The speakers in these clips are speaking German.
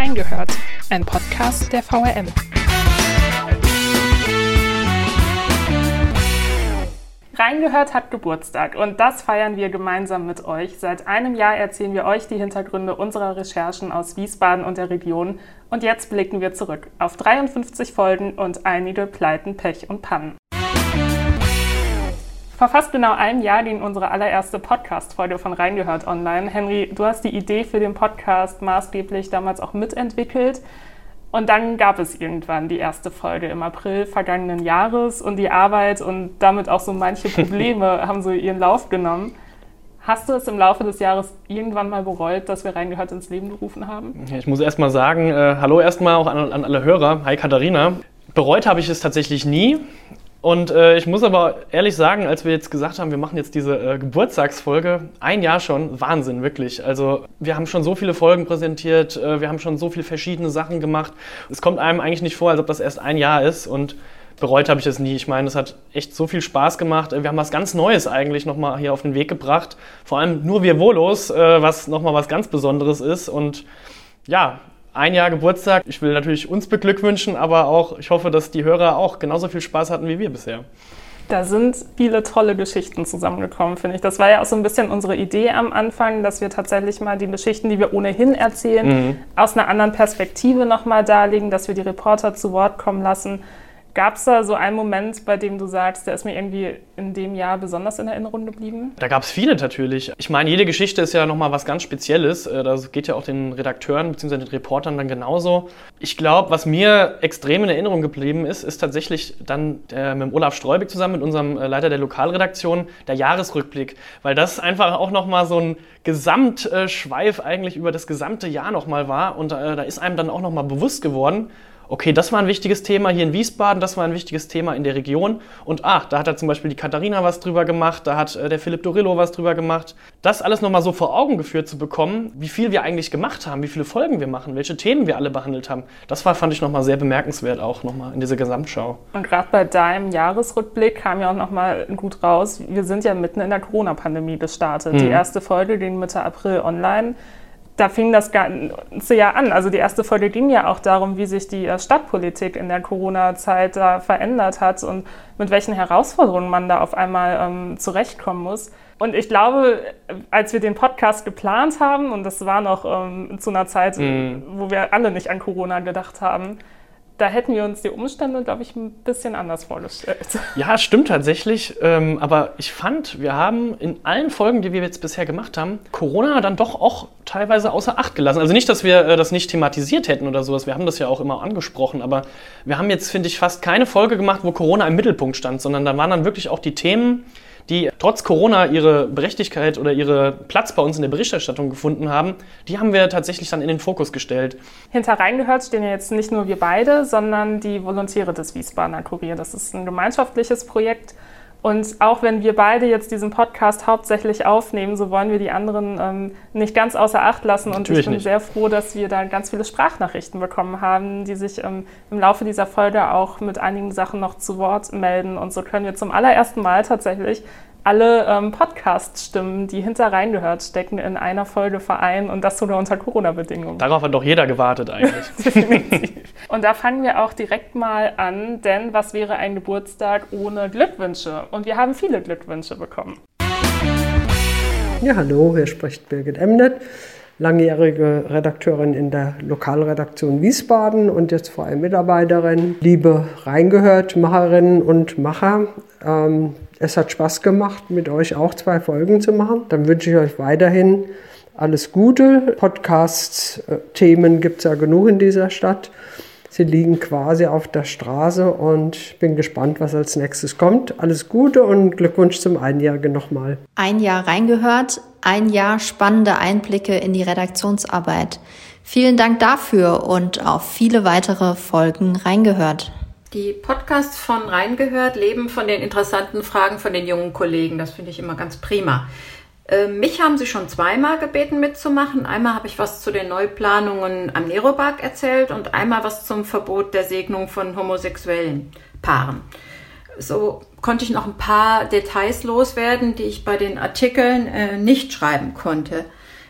Reingehört, ein Podcast der VRM. Reingehört hat Geburtstag und das feiern wir gemeinsam mit euch. Seit einem Jahr erzählen wir euch die Hintergründe unserer Recherchen aus Wiesbaden und der Region und jetzt blicken wir zurück auf 53 Folgen und einige Pleiten, Pech und Pannen. Vor fast genau einem Jahr ging unsere allererste Podcast-Folge von Reingehört online. Henry, du hast die Idee für den Podcast maßgeblich damals auch mitentwickelt. Und dann gab es irgendwann die erste Folge im April vergangenen Jahres und die Arbeit und damit auch so manche Probleme haben so ihren Lauf genommen. Hast du es im Laufe des Jahres irgendwann mal bereut, dass wir reingehört ins Leben gerufen haben? Ich muss erst mal sagen, äh, hallo erstmal auch an, an alle Hörer. Hi Katharina. Bereut habe ich es tatsächlich nie. Und äh, ich muss aber ehrlich sagen, als wir jetzt gesagt haben, wir machen jetzt diese äh, Geburtstagsfolge, ein Jahr schon, Wahnsinn, wirklich. Also wir haben schon so viele Folgen präsentiert, äh, wir haben schon so viele verschiedene Sachen gemacht. Es kommt einem eigentlich nicht vor, als ob das erst ein Jahr ist und bereut habe ich es nie. Ich meine, es hat echt so viel Spaß gemacht. Wir haben was ganz Neues eigentlich nochmal hier auf den Weg gebracht. Vor allem nur wir Volos, äh, was nochmal was ganz Besonderes ist. Und ja, ein Jahr Geburtstag. Ich will natürlich uns beglückwünschen, aber auch ich hoffe, dass die Hörer auch genauso viel Spaß hatten wie wir bisher. Da sind viele tolle Geschichten zusammengekommen, finde ich. Das war ja auch so ein bisschen unsere Idee am Anfang, dass wir tatsächlich mal die Geschichten, die wir ohnehin erzählen, mhm. aus einer anderen Perspektive nochmal darlegen, dass wir die Reporter zu Wort kommen lassen Gab es da so einen Moment, bei dem du sagst, der ist mir irgendwie in dem Jahr besonders in Erinnerung geblieben? Da gab es viele natürlich. Ich meine, jede Geschichte ist ja nochmal was ganz Spezielles. Äh, das geht ja auch den Redakteuren bzw. den Reportern dann genauso. Ich glaube, was mir extrem in Erinnerung geblieben ist, ist tatsächlich dann der, mit Olaf Streubig zusammen, mit unserem äh, Leiter der Lokalredaktion, der Jahresrückblick. Weil das einfach auch nochmal so ein Gesamtschweif eigentlich über das gesamte Jahr nochmal war. Und äh, da ist einem dann auch nochmal bewusst geworden, okay, das war ein wichtiges Thema hier in Wiesbaden, das war ein wichtiges Thema in der Region. Und ach, da hat da zum Beispiel die Katharina was drüber gemacht, da hat äh, der Philipp Dorillo was drüber gemacht. Das alles nochmal so vor Augen geführt zu bekommen, wie viel wir eigentlich gemacht haben, wie viele Folgen wir machen, welche Themen wir alle behandelt haben, das war, fand ich nochmal sehr bemerkenswert auch nochmal in dieser Gesamtschau. Und gerade bei deinem Jahresrückblick kam ja auch nochmal gut raus, wir sind ja mitten in der Corona-Pandemie gestartet. Mhm. Die erste Folge ging Mitte April online da fing das Ganze ja an. Also die erste Folge ging ja auch darum, wie sich die äh, Stadtpolitik in der Corona-Zeit da verändert hat und mit welchen Herausforderungen man da auf einmal ähm, zurechtkommen muss. Und ich glaube, als wir den Podcast geplant haben, und das war noch ähm, zu einer Zeit, mm. wo wir alle nicht an Corona gedacht haben, da hätten wir uns die Umstände, glaube ich, ein bisschen anders vorgestellt. Ja, stimmt tatsächlich. Ähm, aber ich fand, wir haben in allen Folgen, die wir jetzt bisher gemacht haben, Corona dann doch auch teilweise außer Acht gelassen. Also nicht, dass wir äh, das nicht thematisiert hätten oder sowas. Wir haben das ja auch immer angesprochen. Aber wir haben jetzt, finde ich, fast keine Folge gemacht, wo Corona im Mittelpunkt stand, sondern da waren dann wirklich auch die Themen, die trotz Corona ihre Berechtigkeit oder ihre Platz bei uns in der Berichterstattung gefunden haben, die haben wir tatsächlich dann in den Fokus gestellt. Hinter reingehört stehen ja jetzt nicht nur wir beide, sondern die Volontäre des Wiesbadener Kurier. Das ist ein gemeinschaftliches Projekt. Und auch wenn wir beide jetzt diesen Podcast hauptsächlich aufnehmen, so wollen wir die anderen ähm, nicht ganz außer Acht lassen. Und Natürlich ich bin nicht. sehr froh, dass wir da ganz viele Sprachnachrichten bekommen haben, die sich ähm, im Laufe dieser Folge auch mit einigen Sachen noch zu Wort melden. Und so können wir zum allerersten Mal tatsächlich alle ähm, Podcast-Stimmen, die hinter reingehört, stecken in einer Folge vereinen und das sogar unter Corona-Bedingungen. Darauf hat doch jeder gewartet eigentlich. Definitiv. Und da fangen wir auch direkt mal an, denn was wäre ein Geburtstag ohne Glückwünsche? Und wir haben viele Glückwünsche bekommen. Ja, hallo, hier spricht Birgit Emnet, langjährige Redakteurin in der Lokalredaktion Wiesbaden und jetzt vor allem Mitarbeiterin. Liebe Reingehört, Macherinnen und Macher, ähm, es hat Spaß gemacht, mit euch auch zwei Folgen zu machen. Dann wünsche ich euch weiterhin alles Gute. Podcasts, äh, gibt es ja genug in dieser Stadt. Sie liegen quasi auf der Straße und ich bin gespannt, was als nächstes kommt. Alles Gute und Glückwunsch zum Einjährigen nochmal. Ein Jahr reingehört, ein Jahr spannende Einblicke in die Redaktionsarbeit. Vielen Dank dafür und auf viele weitere Folgen reingehört. Die Podcasts von Reingehört leben von den interessanten Fragen von den jungen Kollegen. Das finde ich immer ganz prima. Äh, mich haben sie schon zweimal gebeten mitzumachen. Einmal habe ich was zu den Neuplanungen am Neropark erzählt und einmal was zum Verbot der Segnung von homosexuellen Paaren. So konnte ich noch ein paar Details loswerden, die ich bei den Artikeln äh, nicht schreiben konnte.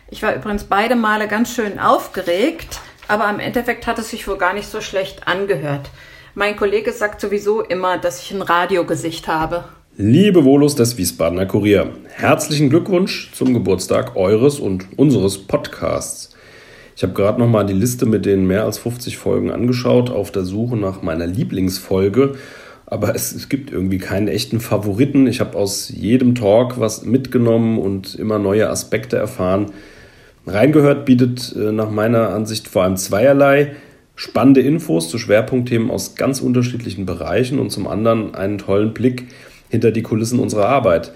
Ich war übrigens beide Male ganz schön aufgeregt aber am Endeffekt hat es sich wohl gar nicht so schlecht angehört. Mein Kollege sagt sowieso immer, dass ich ein Radiogesicht habe. Liebe Volus des Wiesbadener Kurier, herzlichen Glückwunsch zum Geburtstag eures und unseres Podcasts. Ich habe gerade nochmal die Liste mit den mehr als 50 Folgen angeschaut, auf der Suche nach meiner Lieblingsfolge. Aber es, es gibt irgendwie keinen echten Favoriten. Ich habe aus jedem Talk was mitgenommen und immer neue Aspekte erfahren. Reingehört bietet äh, nach meiner Ansicht vor allem zweierlei spannende Infos zu Schwerpunktthemen aus ganz unterschiedlichen Bereichen und zum anderen einen tollen Blick hinter die Kulissen unserer Arbeit.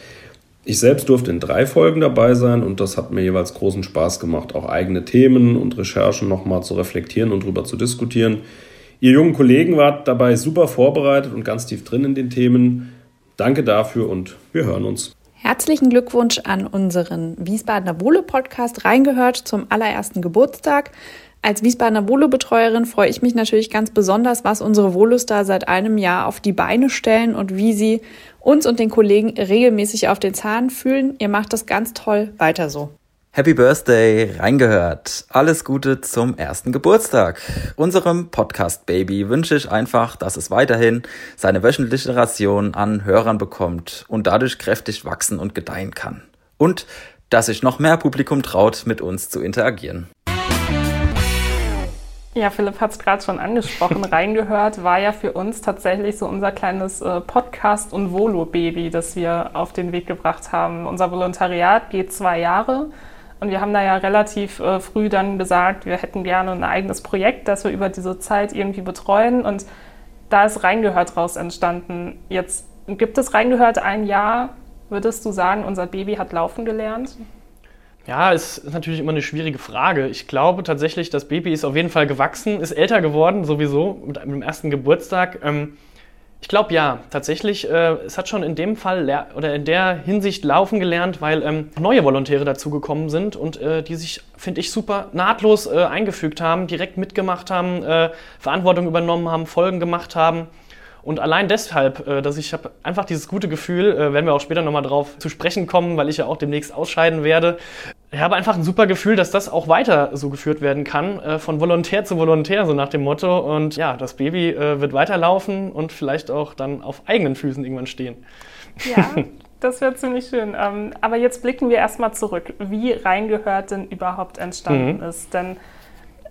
Ich selbst durfte in drei Folgen dabei sein und das hat mir jeweils großen Spaß gemacht, auch eigene Themen und Recherchen nochmal zu reflektieren und darüber zu diskutieren. Ihr jungen Kollegen wart dabei super vorbereitet und ganz tief drin in den Themen. Danke dafür und wir hören uns. Herzlichen Glückwunsch an unseren Wiesbadener Wohle-Podcast reingehört zum allerersten Geburtstag. Als Wiesbadener Volo-Betreuerin freue ich mich natürlich ganz besonders, was unsere Volos da seit einem Jahr auf die Beine stellen und wie sie uns und den Kollegen regelmäßig auf den Zahn fühlen. Ihr macht das ganz toll. Weiter so. Happy Birthday, reingehört. Alles Gute zum ersten Geburtstag. Unserem Podcast-Baby wünsche ich einfach, dass es weiterhin seine wöchentliche Ration an Hörern bekommt und dadurch kräftig wachsen und gedeihen kann. Und dass sich noch mehr Publikum traut, mit uns zu interagieren. Ja, Philipp hat es gerade schon angesprochen. Reingehört war ja für uns tatsächlich so unser kleines äh, Podcast- und Volo-Baby, das wir auf den Weg gebracht haben. Unser Volontariat geht zwei Jahre und wir haben da ja relativ äh, früh dann gesagt, wir hätten gerne ein eigenes Projekt, das wir über diese Zeit irgendwie betreuen. Und da ist Reingehört raus entstanden. Jetzt gibt es Reingehört ein Jahr. Würdest du sagen, unser Baby hat laufen gelernt? Ja, es ist natürlich immer eine schwierige Frage. Ich glaube tatsächlich, das Baby ist auf jeden Fall gewachsen, ist älter geworden, sowieso, mit dem ersten Geburtstag. Ähm, ich glaube ja, tatsächlich. Äh, es hat schon in dem Fall oder in der Hinsicht laufen gelernt, weil ähm, neue Volontäre dazugekommen sind und äh, die sich, finde ich, super nahtlos äh, eingefügt haben, direkt mitgemacht haben, Verantwortung übernommen haben, Folgen gemacht haben. Und allein deshalb, dass ich habe einfach dieses gute Gefühl, werden wir auch später nochmal drauf zu sprechen kommen, weil ich ja auch demnächst ausscheiden werde. Ich habe einfach ein super Gefühl, dass das auch weiter so geführt werden kann, äh, von Volontär zu Volontär, so nach dem Motto. Und ja, das Baby wird weiterlaufen und vielleicht auch dann auf eigenen Füßen irgendwann stehen. Ja. Das wäre ziemlich schön. Ähm, aber jetzt blicken wir erstmal zurück, wie Reingehört denn überhaupt entstanden mhm. ist. Denn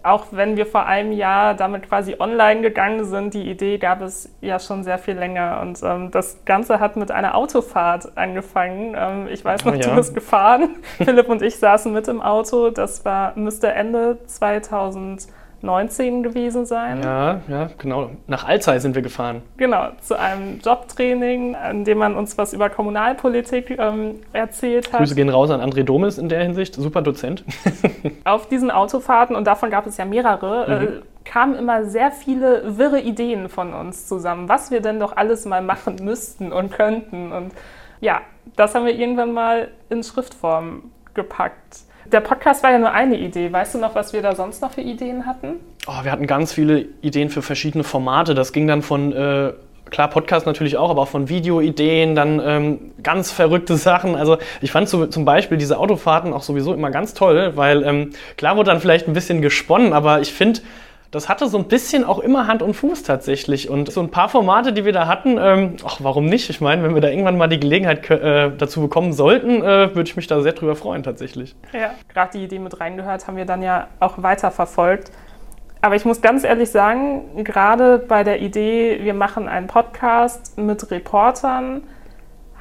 auch wenn wir vor einem Jahr damit quasi online gegangen sind, die Idee gab es ja schon sehr viel länger. Und ähm, das Ganze hat mit einer Autofahrt angefangen. Ähm, ich weiß noch, oh, ja. du bist gefahren. Philipp und ich saßen mit im Auto. Das war, müsste Ende 2000 19 gewesen sein. Ja, ja, genau. Nach Alzey sind wir gefahren. Genau, zu einem Jobtraining, an dem man uns was über Kommunalpolitik ähm, erzählt hat. Grüße gehen raus an André Domes in der Hinsicht, super Dozent. Auf diesen Autofahrten, und davon gab es ja mehrere, äh, mhm. äh, kamen immer sehr viele wirre Ideen von uns zusammen, was wir denn doch alles mal machen müssten und könnten. Und ja, das haben wir irgendwann mal in Schriftform gepackt. Der Podcast war ja nur eine Idee. Weißt du noch, was wir da sonst noch für Ideen hatten? Oh, wir hatten ganz viele Ideen für verschiedene Formate. Das ging dann von, äh, klar, Podcast natürlich auch, aber auch von Videoideen, dann ähm, ganz verrückte Sachen. Also ich fand so, zum Beispiel diese Autofahrten auch sowieso immer ganz toll, weil ähm, klar wurde dann vielleicht ein bisschen gesponnen, aber ich finde, das hatte so ein bisschen auch immer Hand und Fuß tatsächlich. Und so ein paar Formate, die wir da hatten, ähm, ach, warum nicht? Ich meine, wenn wir da irgendwann mal die Gelegenheit äh, dazu bekommen sollten, äh, würde ich mich da sehr drüber freuen tatsächlich. Ja, gerade die Idee mit reingehört, haben wir dann ja auch weiter verfolgt. Aber ich muss ganz ehrlich sagen, gerade bei der Idee, wir machen einen Podcast mit Reportern,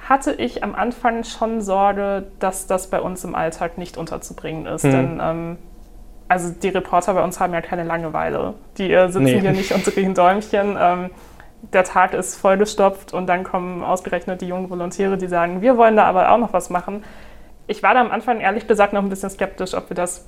hatte ich am Anfang schon Sorge, dass das bei uns im Alltag nicht unterzubringen ist. Hm. Denn ähm, also die Reporter bei uns haben ja keine Langeweile. Die äh, sitzen nee. hier nicht und drehen Däumchen. Ähm, der Tag ist vollgestopft und dann kommen ausgerechnet die jungen Volontäre, die sagen, wir wollen da aber auch noch was machen. Ich war da am Anfang ehrlich gesagt noch ein bisschen skeptisch, ob wir das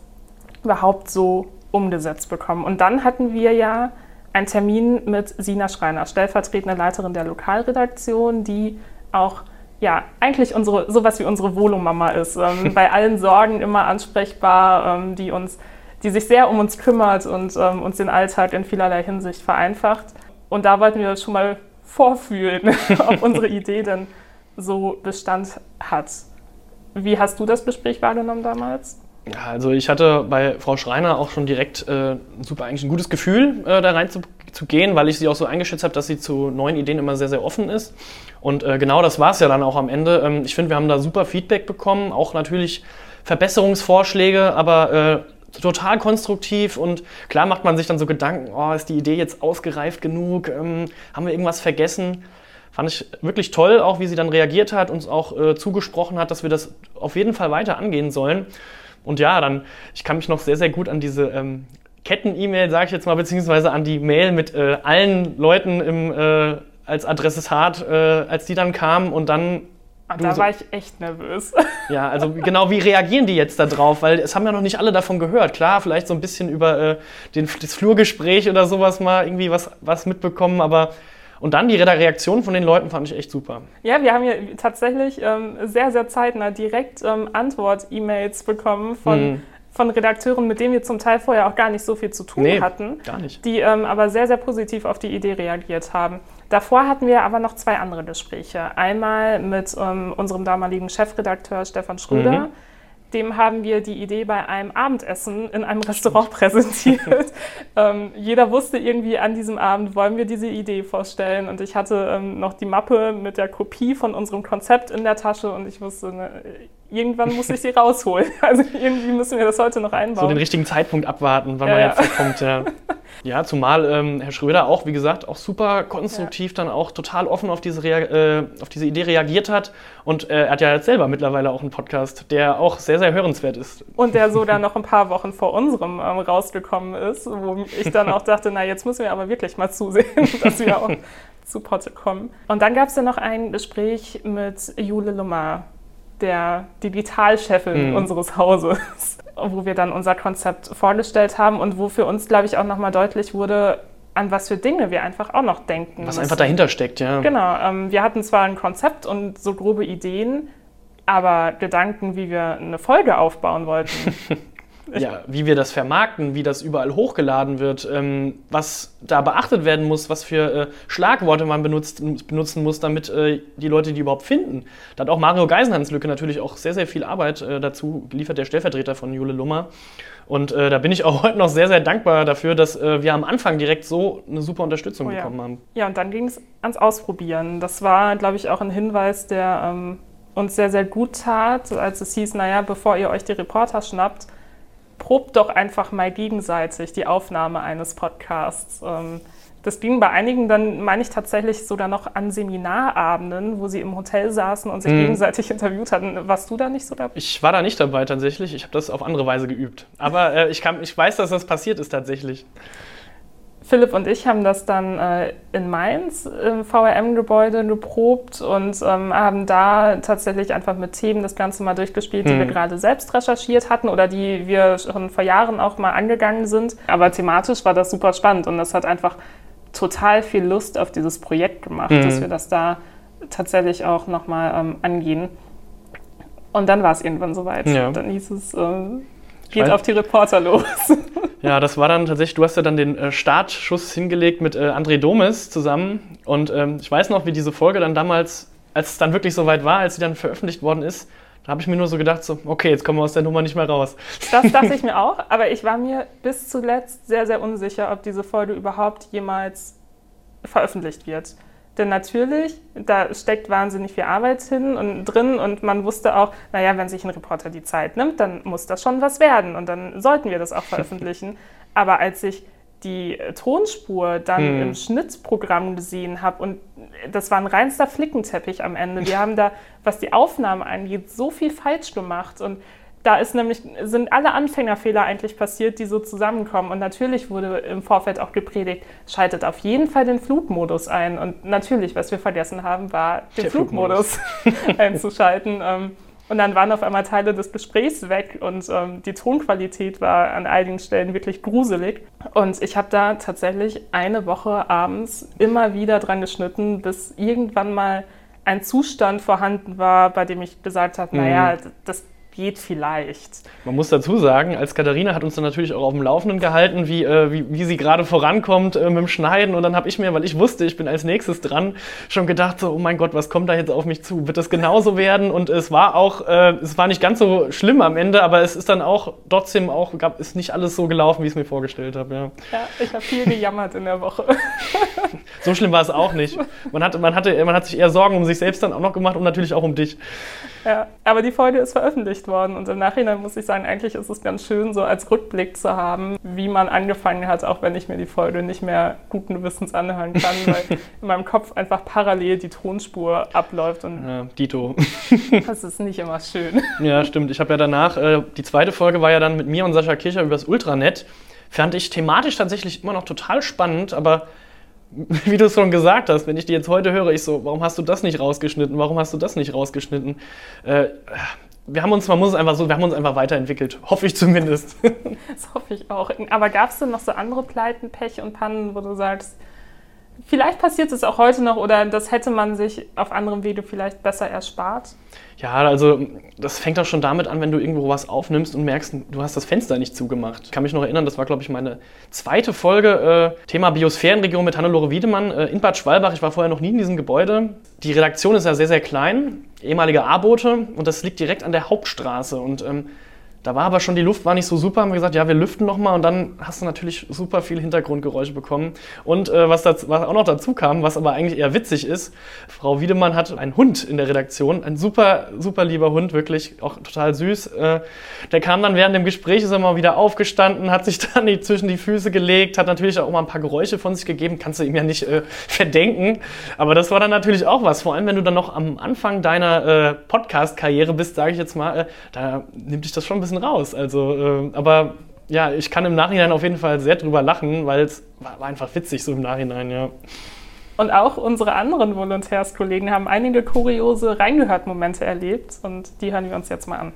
überhaupt so umgesetzt bekommen. Und dann hatten wir ja einen Termin mit Sina Schreiner, stellvertretende Leiterin der Lokalredaktion, die auch ja, eigentlich unsere, sowas wie unsere Volomama ist. Ähm, bei allen Sorgen immer ansprechbar, ähm, die uns die sich sehr um uns kümmert und ähm, uns den Alltag in vielerlei Hinsicht vereinfacht. Und da wollten wir schon mal vorfühlen, ob unsere Idee denn so Bestand hat. Wie hast du das Gespräch wahrgenommen damals? Ja, also ich hatte bei Frau Schreiner auch schon direkt äh, super eigentlich ein gutes Gefühl, äh, da rein zu, weil ich sie auch so eingeschätzt habe, dass sie zu neuen Ideen immer sehr, sehr offen ist. Und äh, genau das war es ja dann auch am Ende. Ähm, ich finde, wir haben da super Feedback bekommen, auch natürlich Verbesserungsvorschläge, aber äh, total konstruktiv und klar macht man sich dann so Gedanken, oh, ist die Idee jetzt ausgereift genug, ähm, haben wir irgendwas vergessen? Fand ich wirklich toll, auch wie sie dann reagiert hat, uns auch äh, zugesprochen hat, dass wir das auf jeden Fall weiter angehen sollen. Und ja, dann, ich kann mich noch sehr, sehr gut an diese ähm, Ketten-E-Mail, sage ich jetzt mal, beziehungsweise an die Mail mit äh, allen Leuten im, äh, als Adressat, äh, als die dann kamen und dann und da so, war ich echt nervös. Ja, also genau, wie reagieren die jetzt da drauf? Weil es haben ja noch nicht alle davon gehört. Klar, vielleicht so ein bisschen über äh, den, das Flurgespräch oder sowas mal irgendwie was, was mitbekommen, aber und dann die Reaktion von den Leuten fand ich echt super. Ja, wir haben hier tatsächlich ähm, sehr, sehr zeitnah direkt ähm, Antwort-E-Mails bekommen von, mhm. Von Redakteuren, mit denen wir zum Teil vorher auch gar nicht so viel zu tun nee, hatten. Gar nicht. Die ähm, aber sehr, sehr positiv auf die Idee reagiert haben. Davor hatten wir aber noch zwei andere Gespräche. Einmal mit ähm, unserem damaligen Chefredakteur Stefan Schröder. Mhm dem haben wir die Idee bei einem Abendessen in einem Restaurant präsentiert. ähm, jeder wusste irgendwie an diesem Abend, wollen wir diese Idee vorstellen. Und ich hatte ähm, noch die Mappe mit der Kopie von unserem Konzept in der Tasche und ich wusste, ne, irgendwann muss ich sie rausholen. Also irgendwie müssen wir das heute noch einbauen. So den richtigen Zeitpunkt abwarten, wann ja, man jetzt ja. kommt. Ja. ja, zumal ähm, Herr Schröder auch, wie gesagt, auch super konstruktiv dann auch total offen auf diese, äh, auf diese Idee reagiert hat. Und äh, er hat ja jetzt selber mittlerweile auch einen Podcast, der auch sehr, sehr hörenswert ist. Und der so dann noch ein paar Wochen vor unserem ähm, rausgekommen ist, wo ich dann auch dachte, na jetzt müssen wir aber wirklich mal zusehen, dass wir auch zu Potte kommen. Und dann gab es ja noch ein Gespräch mit Jule Lummer der Digitalchefin mhm. unseres Hauses, wo wir dann unser Konzept vorgestellt haben und wo für uns, glaube ich, auch nochmal deutlich wurde, an was für Dinge wir einfach auch noch denken. Was müssen. einfach dahinter steckt, ja. Genau. Ähm, wir hatten zwar ein Konzept und so grobe Ideen, aber Gedanken, wie wir eine Folge aufbauen wollten, ja, wie wir das vermarkten, wie das überall hochgeladen wird, ähm, was da beachtet werden muss, was für äh, Schlagworte man benutzt, benutzen muss, damit äh, die Leute die überhaupt finden. Da hat auch Mario Geisenhans-Lücke natürlich auch sehr, sehr viel Arbeit äh, dazu geliefert, der Stellvertreter von Jule Lummer. Und äh, da bin ich auch heute noch sehr, sehr dankbar dafür, dass äh, wir am Anfang direkt so eine super Unterstützung oh, ja. bekommen haben. Ja, und dann ging es ans Ausprobieren. Das war, glaube ich, auch ein Hinweis, der ähm, uns sehr, sehr gut tat, als es hieß, naja, bevor ihr euch die Reporter schnappt, probt doch einfach mal gegenseitig die Aufnahme eines Podcasts. Ähm, das ging bei einigen dann, meine ich tatsächlich sogar noch an Seminarabenden, wo sie im Hotel saßen und sich mhm. gegenseitig interviewt hatten. Warst du da nicht so dabei? Ich war da nicht dabei tatsächlich. Ich habe das auf andere Weise geübt. Aber äh, ich, kann, ich weiß, dass das passiert ist tatsächlich. Philipp und ich haben das dann äh, in Mainz im VRM-Gebäude geprobt und ähm, haben da tatsächlich einfach mit Themen das Ganze mal durchgespielt, die mhm. wir gerade selbst recherchiert hatten oder die wir schon vor Jahren auch mal angegangen sind. Aber thematisch war das super spannend und das hat einfach total viel Lust auf dieses Projekt gemacht, mhm. dass wir das da tatsächlich auch nochmal ähm, angehen. Und dann war es irgendwann soweit. Ja. Dann hieß es, äh, geht auf die Reporter los. Ja, das war dann tatsächlich, du hast ja dann den äh, Startschuss hingelegt mit äh, André Domes zusammen. Und ähm, ich weiß noch, wie diese Folge dann damals, als es dann wirklich soweit war, als sie dann veröffentlicht worden ist, da habe ich mir nur so gedacht, so, okay, jetzt kommen wir aus der Nummer nicht mehr raus. Das dachte ich mir auch, aber ich war mir bis zuletzt sehr, sehr unsicher, ob diese Folge überhaupt jemals veröffentlicht wird. Denn natürlich, da steckt wahnsinnig viel Arbeit hin und drin und man wusste auch, naja, wenn sich ein Reporter die Zeit nimmt, dann muss das schon was werden und dann sollten wir das auch veröffentlichen. Aber als ich die Tonspur dann hm. im Schnittprogramm gesehen habe und das war ein reinster Flickenteppich am Ende. Wir haben da, was die Aufnahmen angeht, so viel falsch gemacht und da ist nämlich, sind alle Anfängerfehler eigentlich passiert, die so zusammenkommen. Und natürlich wurde im Vorfeld auch gepredigt, schaltet auf jeden Fall den Flugmodus ein. Und natürlich, was wir vergessen haben, war den Der Flugmodus, Flugmodus. einzuschalten. Ähm, und dann waren auf einmal Teile des Gesprächs weg und ähm, die Tonqualität war an einigen Stellen wirklich gruselig. Und ich habe da tatsächlich eine Woche abends immer wieder dran geschnitten, bis irgendwann mal ein Zustand vorhanden war, bei dem ich gesagt habe, mhm. naja, das geht vielleicht. Man muss dazu sagen, als Katharina hat uns dann natürlich auch auf dem Laufenden gehalten, wie, äh, wie, wie, sie gerade vorankommt äh, mit dem Schneiden. Und dann habe ich mir, weil ich wusste, ich bin als nächstes dran, schon gedacht, so, oh mein Gott, was kommt da jetzt auf mich zu? Wird das genauso werden? Und es war auch, äh, es war nicht ganz so schlimm am Ende, aber es ist dann auch trotzdem auch, gab, ist nicht alles so gelaufen, wie ich es mir vorgestellt habe. Ja, ja ich habe viel gejammert in der Woche. so schlimm war es auch nicht. Man, hatte, man, hatte, man hat sich eher Sorgen um sich selbst dann auch noch gemacht und natürlich auch um dich. Ja, aber die Folge ist veröffentlicht worden und im Nachhinein muss ich sagen, eigentlich ist es ganz schön, so als Rückblick zu haben, wie man angefangen hat, auch wenn ich mir die Folge nicht mehr guten Wissens anhören kann, weil in meinem Kopf einfach parallel die Tonspur abläuft und ja, Dito. das ist nicht immer schön. Ja, stimmt. Ich habe ja danach, äh, die zweite Folge war ja dann mit mir und Sascha Kircher über das Ultranet. Fand ich thematisch tatsächlich immer noch total spannend, aber wie du es schon gesagt hast, wenn ich die jetzt heute höre, ich so, warum hast du das nicht rausgeschnitten? Warum hast du das nicht rausgeschnitten? Äh, wir haben uns, man muss es einfach so, wir haben uns einfach weiterentwickelt. Hoffe ich zumindest. Das hoffe ich auch. Aber gab es denn noch so andere Pleiten, Pech und Pannen, wo du sagst, vielleicht passiert es auch heute noch oder das hätte man sich auf anderem Wege vielleicht besser erspart? Ja, also das fängt auch schon damit an, wenn du irgendwo was aufnimmst und merkst, du hast das Fenster nicht zugemacht. Ich kann mich noch erinnern, das war, glaube ich, meine zweite Folge, äh, Thema Biosphärenregion mit Hannelore Wiedemann äh, in Bad Schwalbach. Ich war vorher noch nie in diesem Gebäude. Die Redaktion ist ja sehr, sehr klein, ehemalige A-Boote und das liegt direkt an der Hauptstraße. Und ähm, da war aber schon, die Luft war nicht so super, haben wir gesagt, ja, wir lüften nochmal und dann hast du natürlich super viel Hintergrundgeräusche bekommen. Und äh, was, dazu, was auch noch dazu kam, was aber eigentlich eher witzig ist, Frau Wiedemann hat einen Hund in der Redaktion, ein super, super lieber Hund, wirklich auch total süß. Äh, der kam dann während dem Gespräch, ist er mal wieder aufgestanden, hat sich dann die, zwischen die Füße gelegt, hat natürlich auch mal ein paar Geräusche von sich gegeben, kannst du ihm ja nicht äh, verdenken. Aber das war dann natürlich auch was, vor allem wenn du dann noch am Anfang deiner äh, Podcast-Karriere bist, sage ich jetzt mal, äh, da nimmt dich das schon ein bisschen bisschen raus. Also, äh, aber ja, ich kann im Nachhinein auf jeden Fall sehr drüber lachen, weil es war, war, einfach witzig so im Nachhinein, ja. Und auch unsere anderen Volontärskollegen haben einige kuriose Reingehört-Momente erlebt und die hören wir uns jetzt mal an.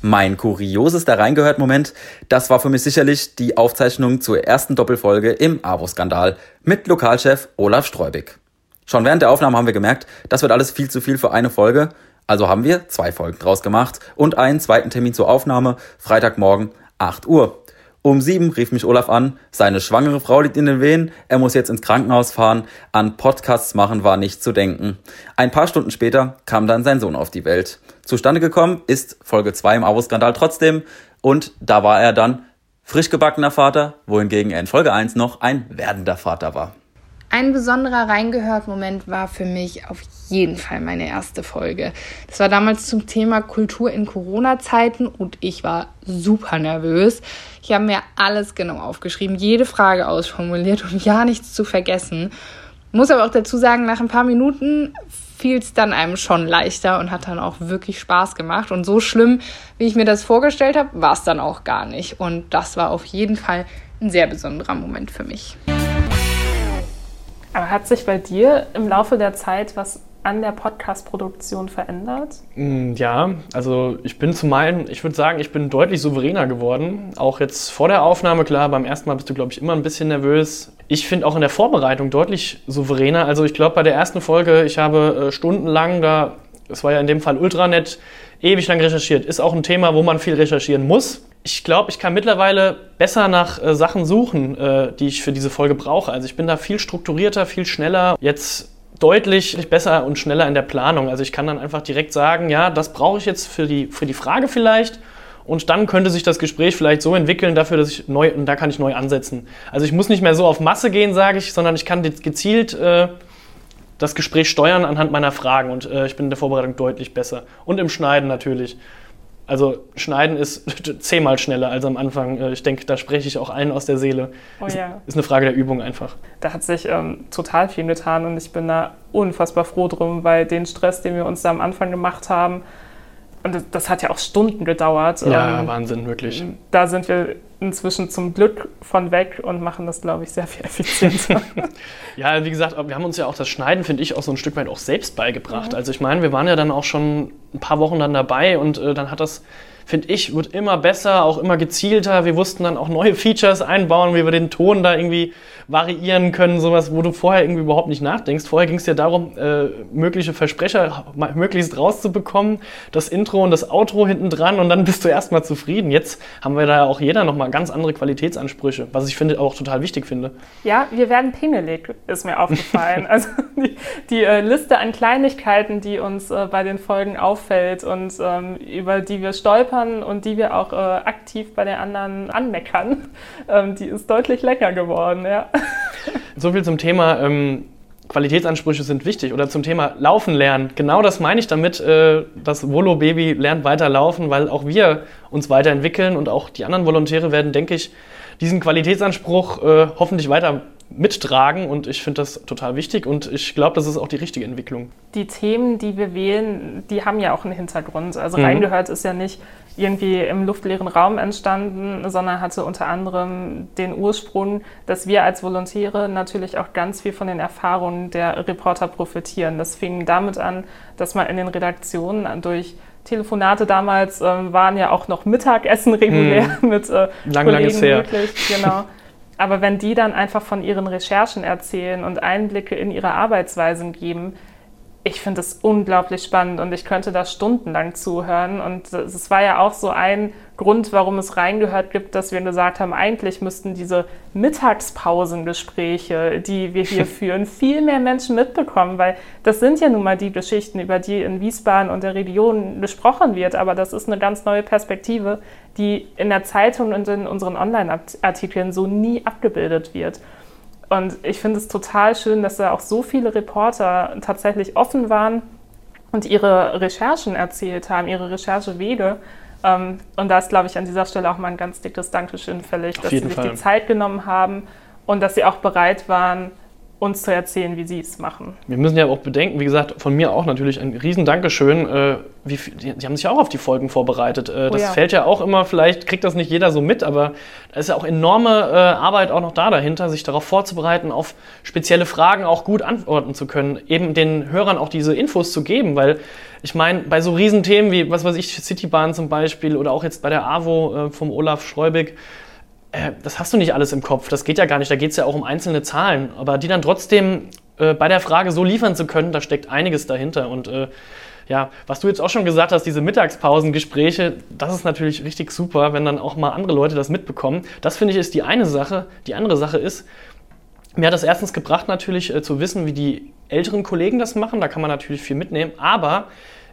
Mein kuriosester Reingehört-Moment, das war für mich sicherlich die Aufzeichnung zur ersten Doppelfolge im AWO-Skandal mit Lokalchef Olaf Streubig. Schon während der Aufnahme haben wir gemerkt, das wird alles viel zu viel für eine Folge also haben wir zwei Folgen draus gemacht und einen zweiten Termin zur Aufnahme, Freitagmorgen 8 Uhr. Um sieben rief mich Olaf an, seine schwangere Frau liegt in den Wehen, er muss jetzt ins Krankenhaus fahren, an Podcasts machen war nicht zu denken. Ein paar Stunden später kam dann sein Sohn auf die Welt. Zustande gekommen ist Folge 2 im Abo-Skandal trotzdem und da war er dann frisch gebackener Vater, wohingegen er in Folge 1 noch ein werdender Vater war. Ein besonderer Reingehört-Moment war für mich auf jeden Fall meine erste Folge. Das war damals zum Thema Kultur in Corona-Zeiten und ich war super nervös. Ich habe mir alles genau aufgeschrieben, jede Frage ausformuliert, um ja nichts zu vergessen. Muss aber auch dazu sagen, nach ein paar Minuten fiel es dann einem schon leichter und hat dann auch wirklich Spaß gemacht. Und so schlimm, wie ich mir das vorgestellt habe, war es dann auch gar nicht. Und das war auf jeden Fall ein sehr besonderer Moment für mich. Aber hat sich bei dir im Laufe der Zeit was an der Podcast-Produktion verändert? Mm, ja, also ich bin zu meinen, ich würde sagen, ich bin deutlich souveräner geworden. Auch jetzt vor der Aufnahme, klar, beim ersten Mal bist du, glaube ich, immer ein bisschen nervös. Ich finde auch in der Vorbereitung deutlich souveräner. Also ich glaube, bei der ersten Folge, ich habe äh, stundenlang da, es war ja in dem Fall Ultranet, ewig lang recherchiert. Ist auch ein Thema, wo man viel recherchieren muss ich glaube, ich kann mittlerweile besser nach äh, Sachen suchen, äh, die ich für diese Folge brauche. Also ich bin da viel strukturierter, viel schneller. Jetzt deutlich besser und schneller in der Planung. Also ich kann dann einfach direkt sagen, ja, das brauche ich jetzt für die, für die Frage vielleicht. Und dann könnte sich das Gespräch vielleicht so entwickeln dafür, dass ich neu, und da kann ich neu ansetzen. Also ich muss nicht mehr so auf Masse gehen, sage ich, sondern ich kann zezielt äh, das Gespräch steuern anhand meiner Fragen. Und äh, ich bin in der Vorbereitung deutlich besser. Und im Schneiden natürlich. Also schneiden ist zehnmal schneller als am Anfang. Äh, ich denke, da spreche ich auch allen aus der Seele. Oh, ist, ja. ist eine Frage der Übung einfach. Da hat sich ähm, total viel getan und ich bin da unfassbar froh drum, weil den Stress, den wir uns da am Anfang gemacht haben, und das, das hat ja auch Stunden gedauert. Ja, ähm, Wahnsinn, wirklich. Da sind wir inzwischen zum Glück von weg und machen das, glaube ich, sehr viel effizienter. ja, wie gesagt, wir haben uns ja auch das Schneiden, finde ich, auch so ein Stück weit auch selbst beigebracht. Mhm. Also ich meine, wir waren ja dann auch schon ein paar Wochen dann dabei und äh, dann hat das, finde ich, wird immer besser, auch immer gezielter. Wir wussten dann auch neue Features einbauen, wie wir den Ton da irgendwie variieren können, sowas, wo du vorher irgendwie überhaupt nicht nachdenkst. Vorher ging es ja darum, äh, mögliche Versprecher möglichst rauszubekommen, das Intro und das Outro hinten dran und dann bist du erstmal zufrieden. Jetzt haben wir da ja auch jeder nochmal ganz andere Qualitätsansprüche, was ich finde auch total wichtig finde. Ja, wir werden pingelig, ist mir aufgefallen. also die, die äh, Liste an Kleinigkeiten, die uns äh, bei den Folgen auffällt und ähm, über die wir stolpern und die wir auch äh, aktiv bei den anderen anmeckern, ähm, die ist deutlich länger geworden, ja. So viel zum Thema ähm, Qualitätsansprüche sind wichtig oder zum Thema Laufen lernen. Genau das meine ich damit, äh, das Volo Baby lernt weiter laufen, weil auch wir uns weiterentwickeln und auch die anderen Volontäre werden, denke ich, diesen Qualitätsanspruch äh, hoffentlich weiter mittragen und ich finde das total wichtig und ich glaube, das ist auch die richtige Entwicklung. Die Themen, die wir wählen, die haben ja auch einen Hintergrund. Also mhm. reingehört ist ja nicht irgendwie im luftleeren Raum entstanden, sondern hatte unter anderem den Ursprung, dass wir als Volontäre natürlich auch ganz viel von den Erfahrungen der Reporter profitieren. Das fing damit an, dass man in den Redaktionen durch Telefonate damals äh, waren ja auch noch Mittagessen regulär hm. mit äh, lang, Kollegen möglich. Genau. Aber wenn die dann einfach von ihren Recherchen erzählen und Einblicke in ihre Arbeitsweisen geben, ich finde das unglaublich spannend und ich könnte da stundenlang zuhören. Und es war ja auch so ein Grund, warum es reingehört gibt, dass wir gesagt haben, eigentlich müssten diese Mittagspausengespräche, die wir hier führen, viel mehr Menschen mitbekommen, weil das sind ja nun mal die Geschichten, über die in Wiesbaden und der Region gesprochen wird. Aber das ist eine ganz neue Perspektive, die in der Zeitung und in unseren Online-Artikeln so nie abgebildet wird. Und ich finde es total schön, dass da auch so viele Reporter tatsächlich offen waren und ihre Recherchen erzählt haben, ihre Recherchewege. Ähm, und da ist, glaube ich, an dieser Stelle auch mal ein ganz dickes Dankeschön fällig, Auf dass sie sich Fall. die Zeit genommen haben und dass sie auch bereit waren, uns zu erzählen, wie sie es machen. Wir müssen ja auch bedenken, wie gesagt, von mir auch natürlich ein riesen Dankeschön. Äh, wie die, die, haben sich auch auf die Folgen vorbereitet. Äh, das oh ja. fällt ja auch immer, vielleicht kriegt das nicht jeder so mit, aber da ist ja auch enorme äh, Arbeit auch noch da dahinter, sich darauf vorzubereiten, auf spezielle Fragen auch gut antworten zu können, eben den Hörern auch diese Infos zu geben, weil ich meine, bei so Riesenthemen wie, was weiß ich, Citybahn zum Beispiel oder auch jetzt bei der AWO äh, vom Olaf Schreubig, äh, das hast du nicht alles im Kopf, das geht ja gar nicht, da geht es ja auch um einzelne Zahlen, aber die dann trotzdem äh, bei der Frage so liefern zu können, da steckt einiges dahinter. Und äh, ja, was du jetzt auch schon gesagt hast, diese Mittagspausengespräche, das ist natürlich richtig super, wenn dann auch mal andere Leute das mitbekommen. Das finde ich ist die eine Sache. Die andere Sache ist, mir hat das erstens gebracht natürlich äh, zu wissen, wie die älteren Kollegen das machen, da kann man natürlich viel mitnehmen, aber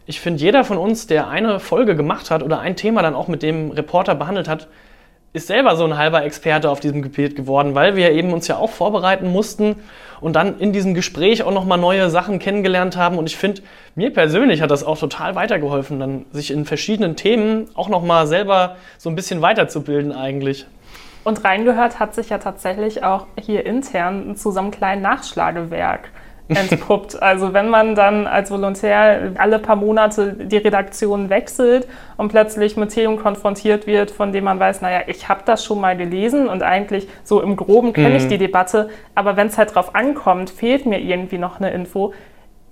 ich finde, jeder von uns, der eine Folge gemacht hat oder ein Thema dann auch mit dem Reporter behandelt hat, ist selber so ein halber Experte auf diesem Gebiet geworden, weil wir eben uns ja auch vorbereiten mussten und dann in diesem Gespräch auch nochmal neue Sachen kennengelernt haben. Und ich finde, mir persönlich hat das auch total weitergeholfen, dann sich in verschiedenen Themen auch nochmal selber so ein bisschen weiterzubilden eigentlich. Und reingehört hat sich ja tatsächlich auch hier intern zu so einem kleinen Nachschlagewerk entpuppt. Also wenn man dann als Volontär alle paar Monate die Redaktion wechselt und plötzlich mit Themen konfrontiert wird, von dem man weiß, naja, ich habe das schon mal gelesen und eigentlich so im groben kenne mhm. ich die Debatte, aber wenn es halt drauf ankommt, fehlt mir irgendwie noch eine Info,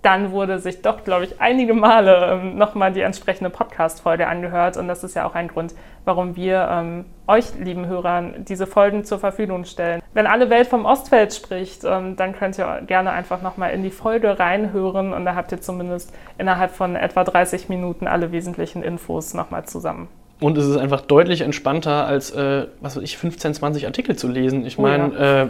dann wurde sich doch, glaube ich, einige Male ähm, nochmal die entsprechende Podcast-Folge angehört. Und das ist ja auch ein Grund, warum wir ähm, euch, lieben Hörern, diese Folgen zur Verfügung stellen. Wenn alle Welt vom Ostfeld spricht, ähm, dann könnt ihr gerne einfach nochmal in die Folge reinhören. Und da habt ihr zumindest innerhalb von etwa 30 Minuten alle wesentlichen Infos nochmal zusammen. Und es ist einfach deutlich entspannter, als, äh, was weiß ich, 15, 20 Artikel zu lesen. Ich meine, oh ja. äh,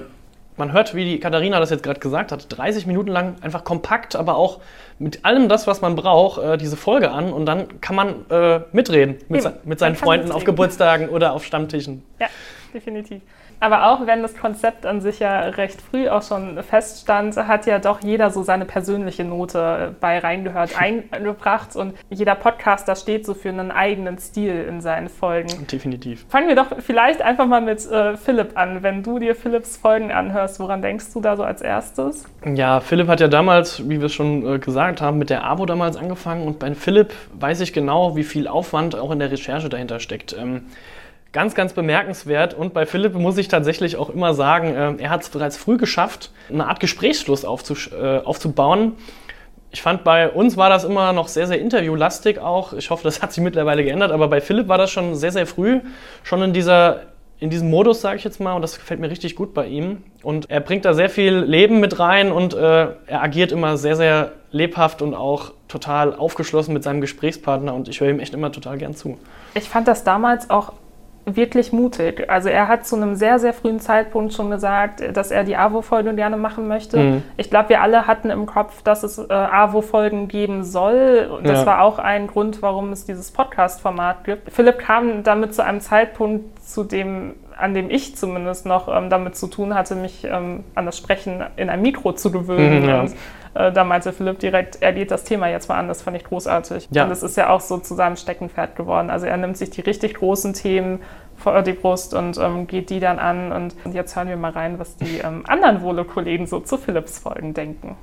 man hört, wie die Katharina das jetzt gerade gesagt hat, 30 Minuten lang einfach kompakt, aber auch mit allem das, was man braucht, äh, diese Folge an und dann kann man äh, mitreden mit, se mit seinen Freunden mitreden. auf Geburtstagen oder auf Stammtischen. Ja, definitiv. Aber auch wenn das Konzept an sich ja recht früh auch schon feststand, hat ja doch jeder so seine persönliche Note bei reingehört, eingebracht. Und jeder Podcaster steht so für einen eigenen Stil in seinen Folgen. Definitiv. Fangen wir doch vielleicht einfach mal mit äh, Philipp an. Wenn du dir Philipps Folgen anhörst, woran denkst du da so als erstes? Ja, Philipp hat ja damals, wie wir schon äh, gesagt haben, mit der AWO damals angefangen. Und bei Philipp weiß ich genau, wie viel Aufwand auch in der Recherche dahinter steckt. Ähm, Ganz, ganz bemerkenswert. Und bei Philipp muss ich tatsächlich auch immer sagen, äh, er hat es bereits früh geschafft, eine Art Gesprächsfluss äh, aufzubauen. Ich fand, bei uns war das immer noch sehr, sehr interviewlastig auch. Ich hoffe, das hat sich mittlerweile geändert. Aber bei Philipp war das schon sehr, sehr früh, schon in dieser in diesem Modus, sage ich jetzt mal, und das gefällt mir richtig gut bei ihm. Und er bringt da sehr viel Leben mit rein und äh, er agiert immer sehr, sehr lebhaft und auch total aufgeschlossen mit seinem Gesprächspartner und ich höre ihm echt immer total gern zu. Ich fand das damals auch wirklich mutig. Also er hat zu einem sehr, sehr frühen Zeitpunkt schon gesagt, dass er die AWO-Folge gerne machen möchte. Mhm. Ich glaube, wir alle hatten im Kopf, dass es äh, AWO-Folgen geben soll. Und das ja. war auch ein Grund, warum es dieses Podcast-Format gibt. Philipp kam damit zu einem Zeitpunkt, zu dem an dem ich zumindest noch ähm, damit zu tun hatte, mich ähm, an das Sprechen in ein Mikro zu gewöhnen. Mhm, ja. Äh, da meinte Philipp direkt, er geht das Thema jetzt mal an, das fand ich großartig. Ja. Und das ist ja auch so zu seinem Steckenpferd geworden. Also er nimmt sich die richtig großen Themen vor die Brust und ähm, geht die dann an. Und jetzt hören wir mal rein, was die ähm, anderen Wohle-Kollegen so zu Philipps Folgen denken.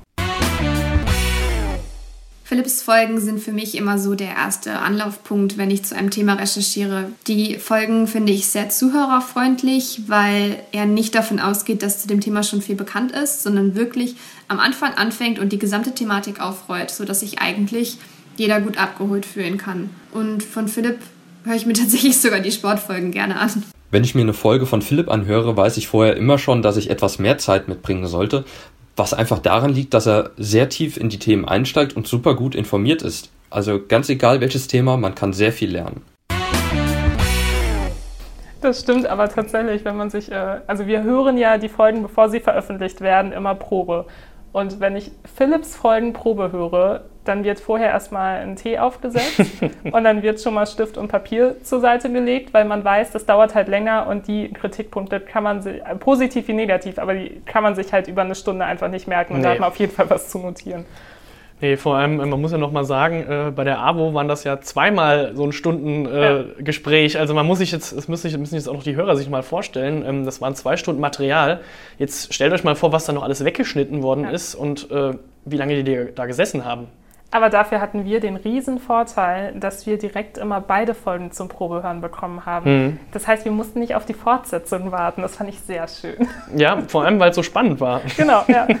Philipps Folgen sind für mich immer so der erste Anlaufpunkt, wenn ich zu einem Thema recherchiere. Die Folgen finde ich sehr zuhörerfreundlich, weil er nicht davon ausgeht, dass zu dem Thema schon viel bekannt ist, sondern wirklich am Anfang anfängt und die gesamte Thematik aufrollt, sodass sich eigentlich jeder gut abgeholt fühlen kann. Und von Philipp höre ich mir tatsächlich sogar die Sportfolgen gerne an. Wenn ich mir eine Folge von Philipp anhöre, weiß ich vorher immer schon, dass ich etwas mehr Zeit mitbringen sollte, was einfach daran liegt, dass er sehr tief in die Themen einsteigt und super gut informiert ist. Also ganz egal welches Thema, man kann sehr viel lernen. Das stimmt aber tatsächlich, wenn man sich, äh, also wir hören ja die Folgen, bevor sie veröffentlicht werden, immer Probe. Und wenn ich Philips Folgen Probe höre, dann wird vorher erstmal ein Tee aufgesetzt und dann wird schon mal Stift und Papier zur Seite gelegt, weil man weiß, das dauert halt länger und die Kritikpunkte kann man sich, positiv wie negativ, aber die kann man sich halt über eine Stunde einfach nicht merken und nee. da hat man auf jeden Fall was zu notieren. Nee, vor allem, man muss ja noch mal sagen, äh, bei der AWO waren das ja zweimal so ein Stundengespräch. Äh, ja. Also man muss sich jetzt, das müssen, müssen jetzt auch noch die Hörer sich mal vorstellen, ähm, das waren zwei Stunden Material. Jetzt stellt euch mal vor, was da noch alles weggeschnitten worden ja. ist und äh, wie lange die da gesessen haben. Aber dafür hatten wir den riesen Vorteil, dass wir direkt immer beide Folgen zum Probehören bekommen haben. Mhm. Das heißt, wir mussten nicht auf die Fortsetzung warten. Das fand ich sehr schön. Ja, vor allem, weil es so spannend war. Genau, ja.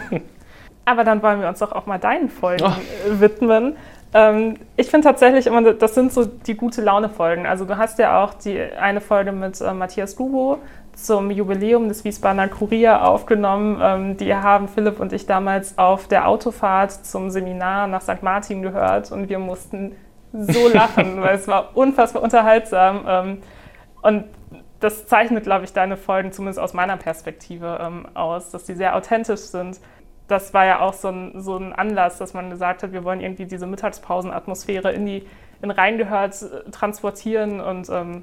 Aber dann wollen wir uns doch auch mal deinen Folgen oh. widmen. Ähm, ich finde tatsächlich immer, das sind so die gute Laune-Folgen. Also du hast ja auch die eine Folge mit äh, Matthias Dubo zum Jubiläum des Wiesbadener Kurier aufgenommen. Ähm, die haben Philipp und ich damals auf der Autofahrt zum Seminar nach St. Martin gehört und wir mussten so lachen, weil es war unfassbar unterhaltsam. Ähm, und das zeichnet, glaube ich, deine Folgen zumindest aus meiner Perspektive ähm, aus, dass die sehr authentisch sind. Das war ja auch so ein, so ein Anlass, dass man gesagt hat, wir wollen irgendwie diese Mittagspausenatmosphäre in die in Reingehört äh, transportieren und ähm,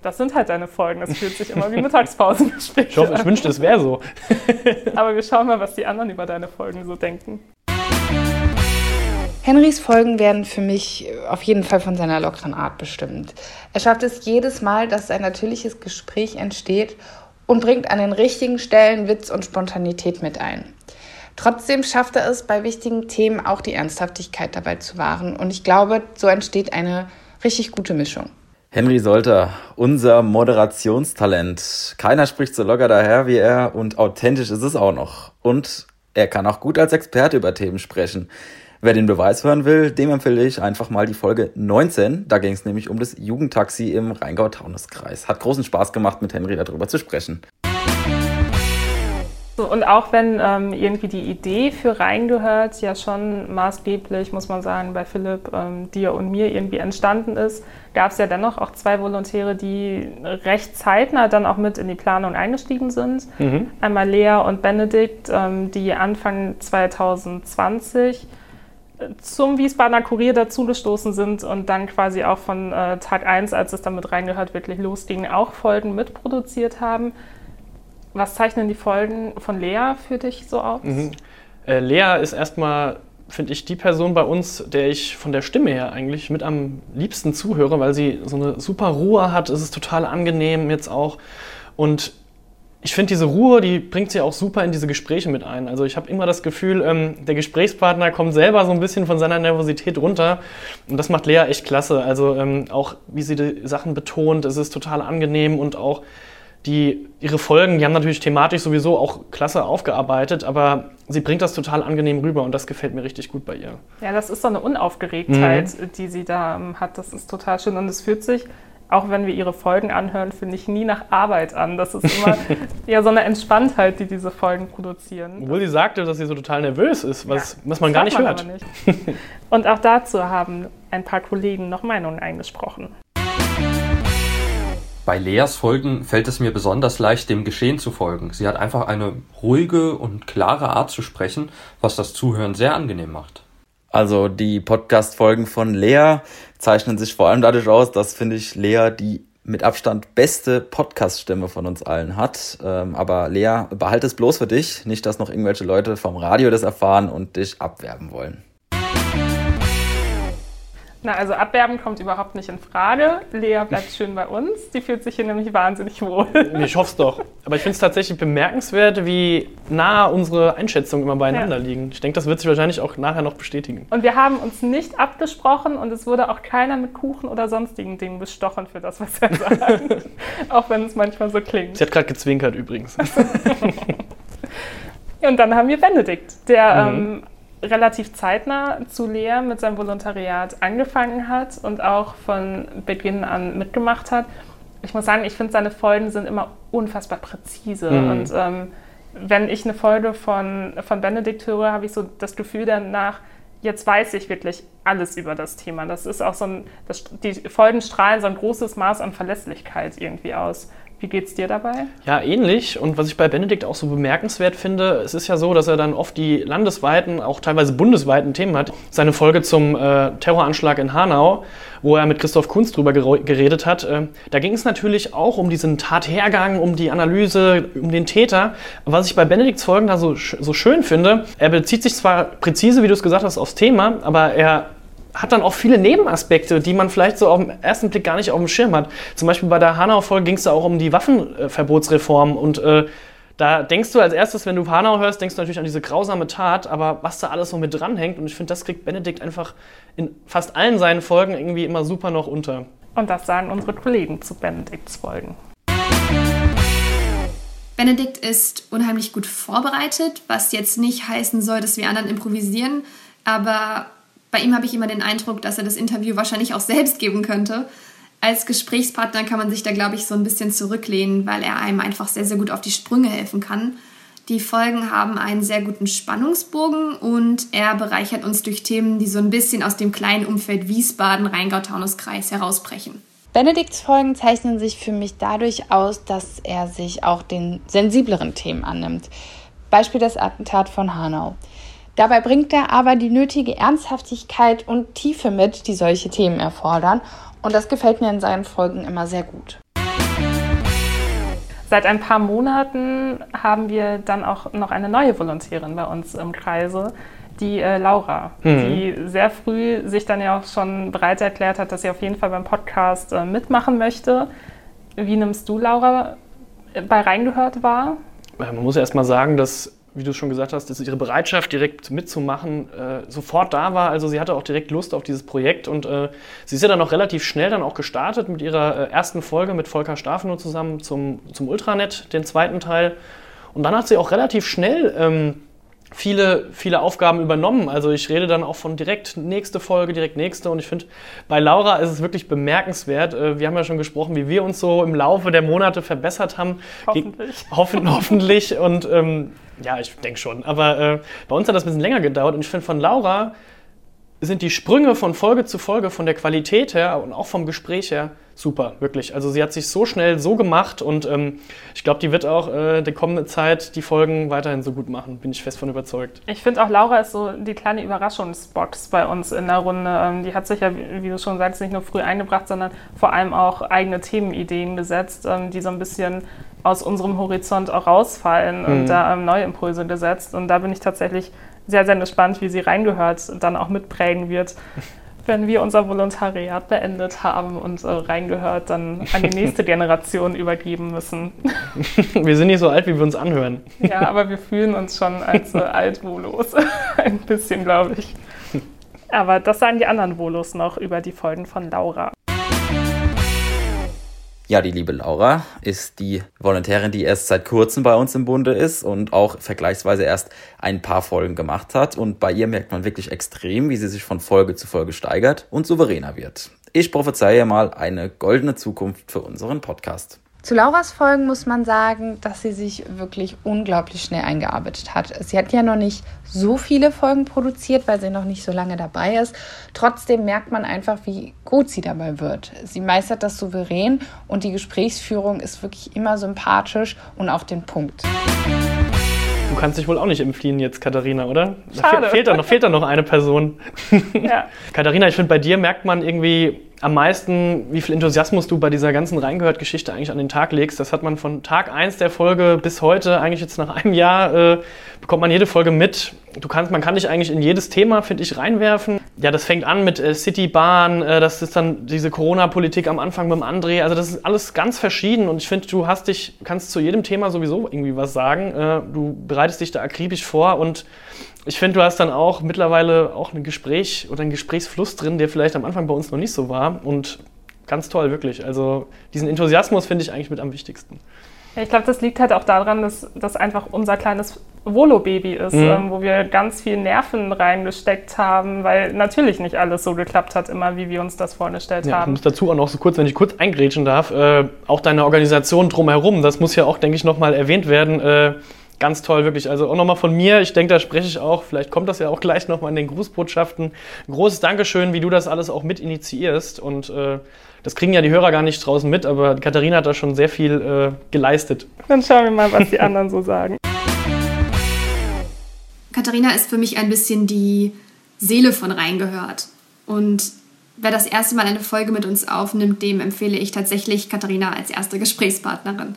das sind halt deine Folgen. Es fühlt sich immer wie Mittagspausen Ich hoffe, ich wünschte, es wäre so. Aber wir schauen mal, was die anderen über deine Folgen so denken. Henrys Folgen werden für mich auf jeden Fall von seiner lockeren Art bestimmt. Er schafft es jedes Mal, dass ein natürliches Gespräch entsteht und bringt an den richtigen Stellen Witz und Spontanität mit ein. Trotzdem schafft er es, bei wichtigen Themen auch die Ernsthaftigkeit dabei zu wahren. Und ich glaube, so entsteht eine richtig gute Mischung. Henry Solter, unser Moderationstalent. Keiner spricht so locker daher wie er und authentisch ist es auch noch. Und er kann auch gut als Experte über Themen sprechen. Wer den Beweis hören will, dem empfehle ich einfach mal die Folge 19. Da ging es nämlich um das Jugendtaxi im Rheingau-Taunus-Kreis. Hat großen Spaß gemacht, mit Henry darüber zu sprechen. Und auch wenn ähm, irgendwie die Idee für Reingehört ja schon maßgeblich, muss man sagen, bei Philipp, ähm, dir und mir irgendwie entstanden ist, gab es ja dennoch auch zwei Volontäre, die recht zeitnah dann auch mit in die Planung eingestiegen sind. Mhm. Einmal Lea und Benedikt, ähm, die Anfang 2020 äh, zum Wiesbadener Kurier dazugestoßen sind und dann quasi auch von äh, Tag 1, als es damit reingehört, wirklich losging, auch Folgen mitproduziert haben. Was zeichnen die Folgen von Lea für dich so aus? Mhm. Äh, Lea ist erstmal, finde ich, die Person bei uns, der ich von der Stimme her eigentlich mit am liebsten zuhöre, weil sie so eine super Ruhe hat. Es ist total angenehm jetzt auch. Und ich finde, diese Ruhe, die bringt sie auch super in diese Gespräche mit ein. Also ich habe immer das Gefühl, ähm, der Gesprächspartner kommt selber so ein bisschen von seiner Nervosität runter. Und das macht Lea echt klasse. Also ähm, auch wie sie die Sachen betont, es ist total angenehm und auch die ihre Folgen, die haben natürlich thematisch sowieso auch klasse aufgearbeitet, aber sie bringt das total angenehm rüber und das gefällt mir richtig gut bei ihr. Ja, das ist so eine Unaufgeregtheit, mhm. die sie da ähm, hat. Das ist total schön und es fühlt sich auch wenn wir ihre Folgen anhören, finde ich nie nach Arbeit an. Das ist immer ja so eine Entspanntheit, die diese Folgen produzieren. Obwohl sie sagte, dass sie so total nervös ist, was, ja, was man gar nicht man hört. Nicht. Und auch dazu haben ein paar Kollegen noch Meinungen eingesprochen. Bei Leas Folgen fällt es mir besonders leicht, dem Geschehen zu folgen. Sie hat einfach eine ruhige und klare Art zu sprechen, was das Zuhören sehr angenehm macht. Also die Podcast-Folgen von Lea zeichnen sich vor allem dadurch aus, dass, finde ich, Lea die mit Abstand beste Podcast-Stimme von uns allen hat. Ähm, aber Lea, behalte es bloß für dich, nicht, dass noch irgendwelche Leute vom Radio das erfahren und dich abwerben wollen. Na, also abwerben kommt überhaupt nicht in Frage. Lea bleibt schön bei uns. Die fühlt sich hier nämlich wahnsinnig wohl. Ich hoffe es doch. Aber ich finde es tatsächlich bemerkenswert, wie nah unsere Einschätzungen immer beieinander ja. liegen. Ich denke, das wird sich wahrscheinlich auch nachher noch bestätigen. Und wir haben uns nicht abgesprochen und es wurde auch keiner mit Kuchen oder sonstigen Dingen bestochen für das, was er sagt. auch wenn es manchmal so klingt. Sie hat gerade gezwinkert übrigens. und dann haben wir Benedikt, der mhm. ähm, relativ zeitnah zu Lea mit seinem Volontariat angefangen hat und auch von Beginn an mitgemacht hat. Ich muss sagen, ich finde, seine Folgen sind immer unfassbar präzise. Mhm. Und ähm, wenn ich eine Folge von, von Benedikt höre, habe ich so das Gefühl danach, jetzt weiß ich wirklich alles über das Thema. Das ist auch so ein, das, die Folgen strahlen so ein großes Maß an Verlässlichkeit irgendwie aus. Wie geht's dir dabei? Ja, ähnlich. Und was ich bei Benedikt auch so bemerkenswert finde, es ist ja so, dass er dann oft die landesweiten, auch teilweise bundesweiten Themen hat. Seine Folge zum äh, Terroranschlag in Hanau, wo er mit Christoph Kunz drüber geredet hat, äh, da ging es natürlich auch um diesen Tathergang, um die Analyse, um den Täter. Was ich bei Benedikts Folgen da so, so schön finde, er bezieht sich zwar präzise, wie du es gesagt hast, aufs Thema, aber er hat dann auch viele Nebenaspekte, die man vielleicht so auf den ersten Blick gar nicht auf dem Schirm hat. Zum Beispiel bei der Hanau-Folge ging es da auch um die Waffenverbotsreform und äh, da denkst du als erstes, wenn du Hanau hörst, denkst du natürlich an diese grausame Tat, aber was da alles so mit dranhängt und ich finde, das kriegt Benedikt einfach in fast allen seinen Folgen irgendwie immer super noch unter. Und das sagen unsere Kollegen zu Benedikts Folgen. Benedikt ist unheimlich gut vorbereitet, was jetzt nicht heißen soll, dass wir anderen improvisieren, aber bei ihm habe ich immer den Eindruck, dass er das Interview wahrscheinlich auch selbst geben könnte. Als Gesprächspartner kann man sich da, glaube ich, so ein bisschen zurücklehnen, weil er einem einfach sehr, sehr gut auf die Sprünge helfen kann. Die Folgen haben einen sehr guten Spannungsbogen und er bereichert uns durch Themen, die so ein bisschen aus dem kleinen Umfeld Wiesbaden, Rheingau-Taunus-Kreis herausbrechen. Benedikts Folgen zeichnen sich für mich dadurch aus, dass er sich auch den sensibleren Themen annimmt. Beispiel das Attentat von Hanau. Dabei bringt er aber die nötige Ernsthaftigkeit und Tiefe mit, die solche Themen erfordern. Und das gefällt mir in seinen Folgen immer sehr gut. Seit ein paar Monaten haben wir dann auch noch eine neue Volontärin bei uns im Kreise, die äh, Laura, mhm. die sehr früh sich dann ja auch schon bereit erklärt hat, dass sie auf jeden Fall beim Podcast äh, mitmachen möchte. Wie nimmst du Laura bei Reingehört wahr? Man muss erst mal sagen, dass wie du schon gesagt hast, dass ihre Bereitschaft, direkt mitzumachen, äh, sofort da war. Also sie hatte auch direkt Lust auf dieses Projekt und äh, sie ist ja dann auch relativ schnell dann auch gestartet mit ihrer äh, ersten Folge mit Volker Stafenow zusammen zum, zum Ultranet, den zweiten Teil. Und dann hat sie auch relativ schnell ähm, viele, viele Aufgaben übernommen. Also ich rede dann auch von direkt nächste Folge, direkt nächste. Und ich finde, bei Laura ist es wirklich bemerkenswert. Äh, wir haben ja schon gesprochen, wie wir uns so im Laufe der Monate verbessert haben. Hoffentlich. Hoffen, hoffentlich. Und ähm, ja, ich denke schon. Aber äh, bei uns hat das ein bisschen länger gedauert. Und ich finde, von Laura sind die Sprünge von Folge zu Folge, von der Qualität her und auch vom Gespräch her super, wirklich. Also sie hat sich so schnell so gemacht und ähm, ich glaube, die wird auch äh, die kommende Zeit die Folgen weiterhin so gut machen, bin ich fest von überzeugt. Ich finde auch Laura ist so die kleine Überraschungsbox bei uns in der Runde. Ähm, die hat sich ja, wie du schon sagst, nicht nur früh eingebracht, sondern vor allem auch eigene Themenideen gesetzt, ähm, die so ein bisschen aus unserem Horizont auch rausfallen mhm. und da ähm, neue Impulse gesetzt. Und da bin ich tatsächlich sehr, sehr gespannt, wie sie reingehört und dann auch mitprägen wird, wenn wir unser Volontariat beendet haben und äh, reingehört, dann an die nächste Generation übergeben müssen. Wir sind nicht so alt, wie wir uns anhören. Ja, aber wir fühlen uns schon als äh, Altvolos. Ein bisschen, glaube ich. Aber das sagen die anderen Volos noch über die Folgen von Laura. Ja, die liebe Laura ist die Volontärin, die erst seit kurzem bei uns im Bunde ist und auch vergleichsweise erst ein paar Folgen gemacht hat. Und bei ihr merkt man wirklich extrem, wie sie sich von Folge zu Folge steigert und souveräner wird. Ich prophezeie mal eine goldene Zukunft für unseren Podcast. Zu Lauras Folgen muss man sagen, dass sie sich wirklich unglaublich schnell eingearbeitet hat. Sie hat ja noch nicht so viele Folgen produziert, weil sie noch nicht so lange dabei ist. Trotzdem merkt man einfach, wie gut sie dabei wird. Sie meistert das souverän und die Gesprächsführung ist wirklich immer sympathisch und auf den Punkt. Du kannst dich wohl auch nicht entfliehen jetzt, Katharina, oder? Schade. Da fehlt, da noch, fehlt da noch eine Person. Ja. Katharina, ich finde, bei dir merkt man irgendwie am meisten, wie viel Enthusiasmus du bei dieser ganzen Reingehört-Geschichte eigentlich an den Tag legst. Das hat man von Tag 1 der Folge bis heute, eigentlich jetzt nach einem Jahr, äh, bekommt man jede Folge mit. Du kannst, man kann dich eigentlich in jedes Thema, finde ich, reinwerfen. Ja, das fängt an mit äh, Citybahn, äh, das ist dann diese Corona-Politik am Anfang mit dem André. Also das ist alles ganz verschieden und ich finde, du hast dich, kannst zu jedem Thema sowieso irgendwie was sagen. Äh, du bereitest dich da akribisch vor und ich finde, du hast dann auch mittlerweile auch ein Gespräch oder einen Gesprächsfluss drin, der vielleicht am Anfang bei uns noch nicht so war. Und ganz toll, wirklich. Also diesen Enthusiasmus finde ich eigentlich mit am wichtigsten. Ja, ich glaube, das liegt halt auch daran, dass das einfach unser kleines Volo-Baby ist, Mhm. ähm, wo wir ganz viel Nerven reingesteckt haben, weil natürlich nicht alles so geklappt hat, immer wie wir uns das vorgestellt Ja, ich haben. muss dazu auch noch so kurz, wenn ich kurz eingrätschen darf, äh, auch deine Organisation drumherum, das muss ja auch, denke ich, nochmal erwähnt werden. Äh, ganz toll, wirklich. Also auch nochmal von mir, ich denke, da spreche ich auch, vielleicht kommt das ja auch gleich nochmal in den Grußbotschaften. Ein großes Dankeschön, wie du das alles auch mit initiierst. Und äh, das kriegen ja die Hörer gar nicht draußen mit, aber Katharina hat da schon sehr viel äh, geleistet. Dann schauen wir mal, was die anderen so sagen. Katharina ist für mich ein bisschen die Seele von Reingehört. Und wer das erste Mal eine Folge mit uns aufnimmt, dem empfehle ich tatsächlich Katharina als erste Gesprächspartnerin.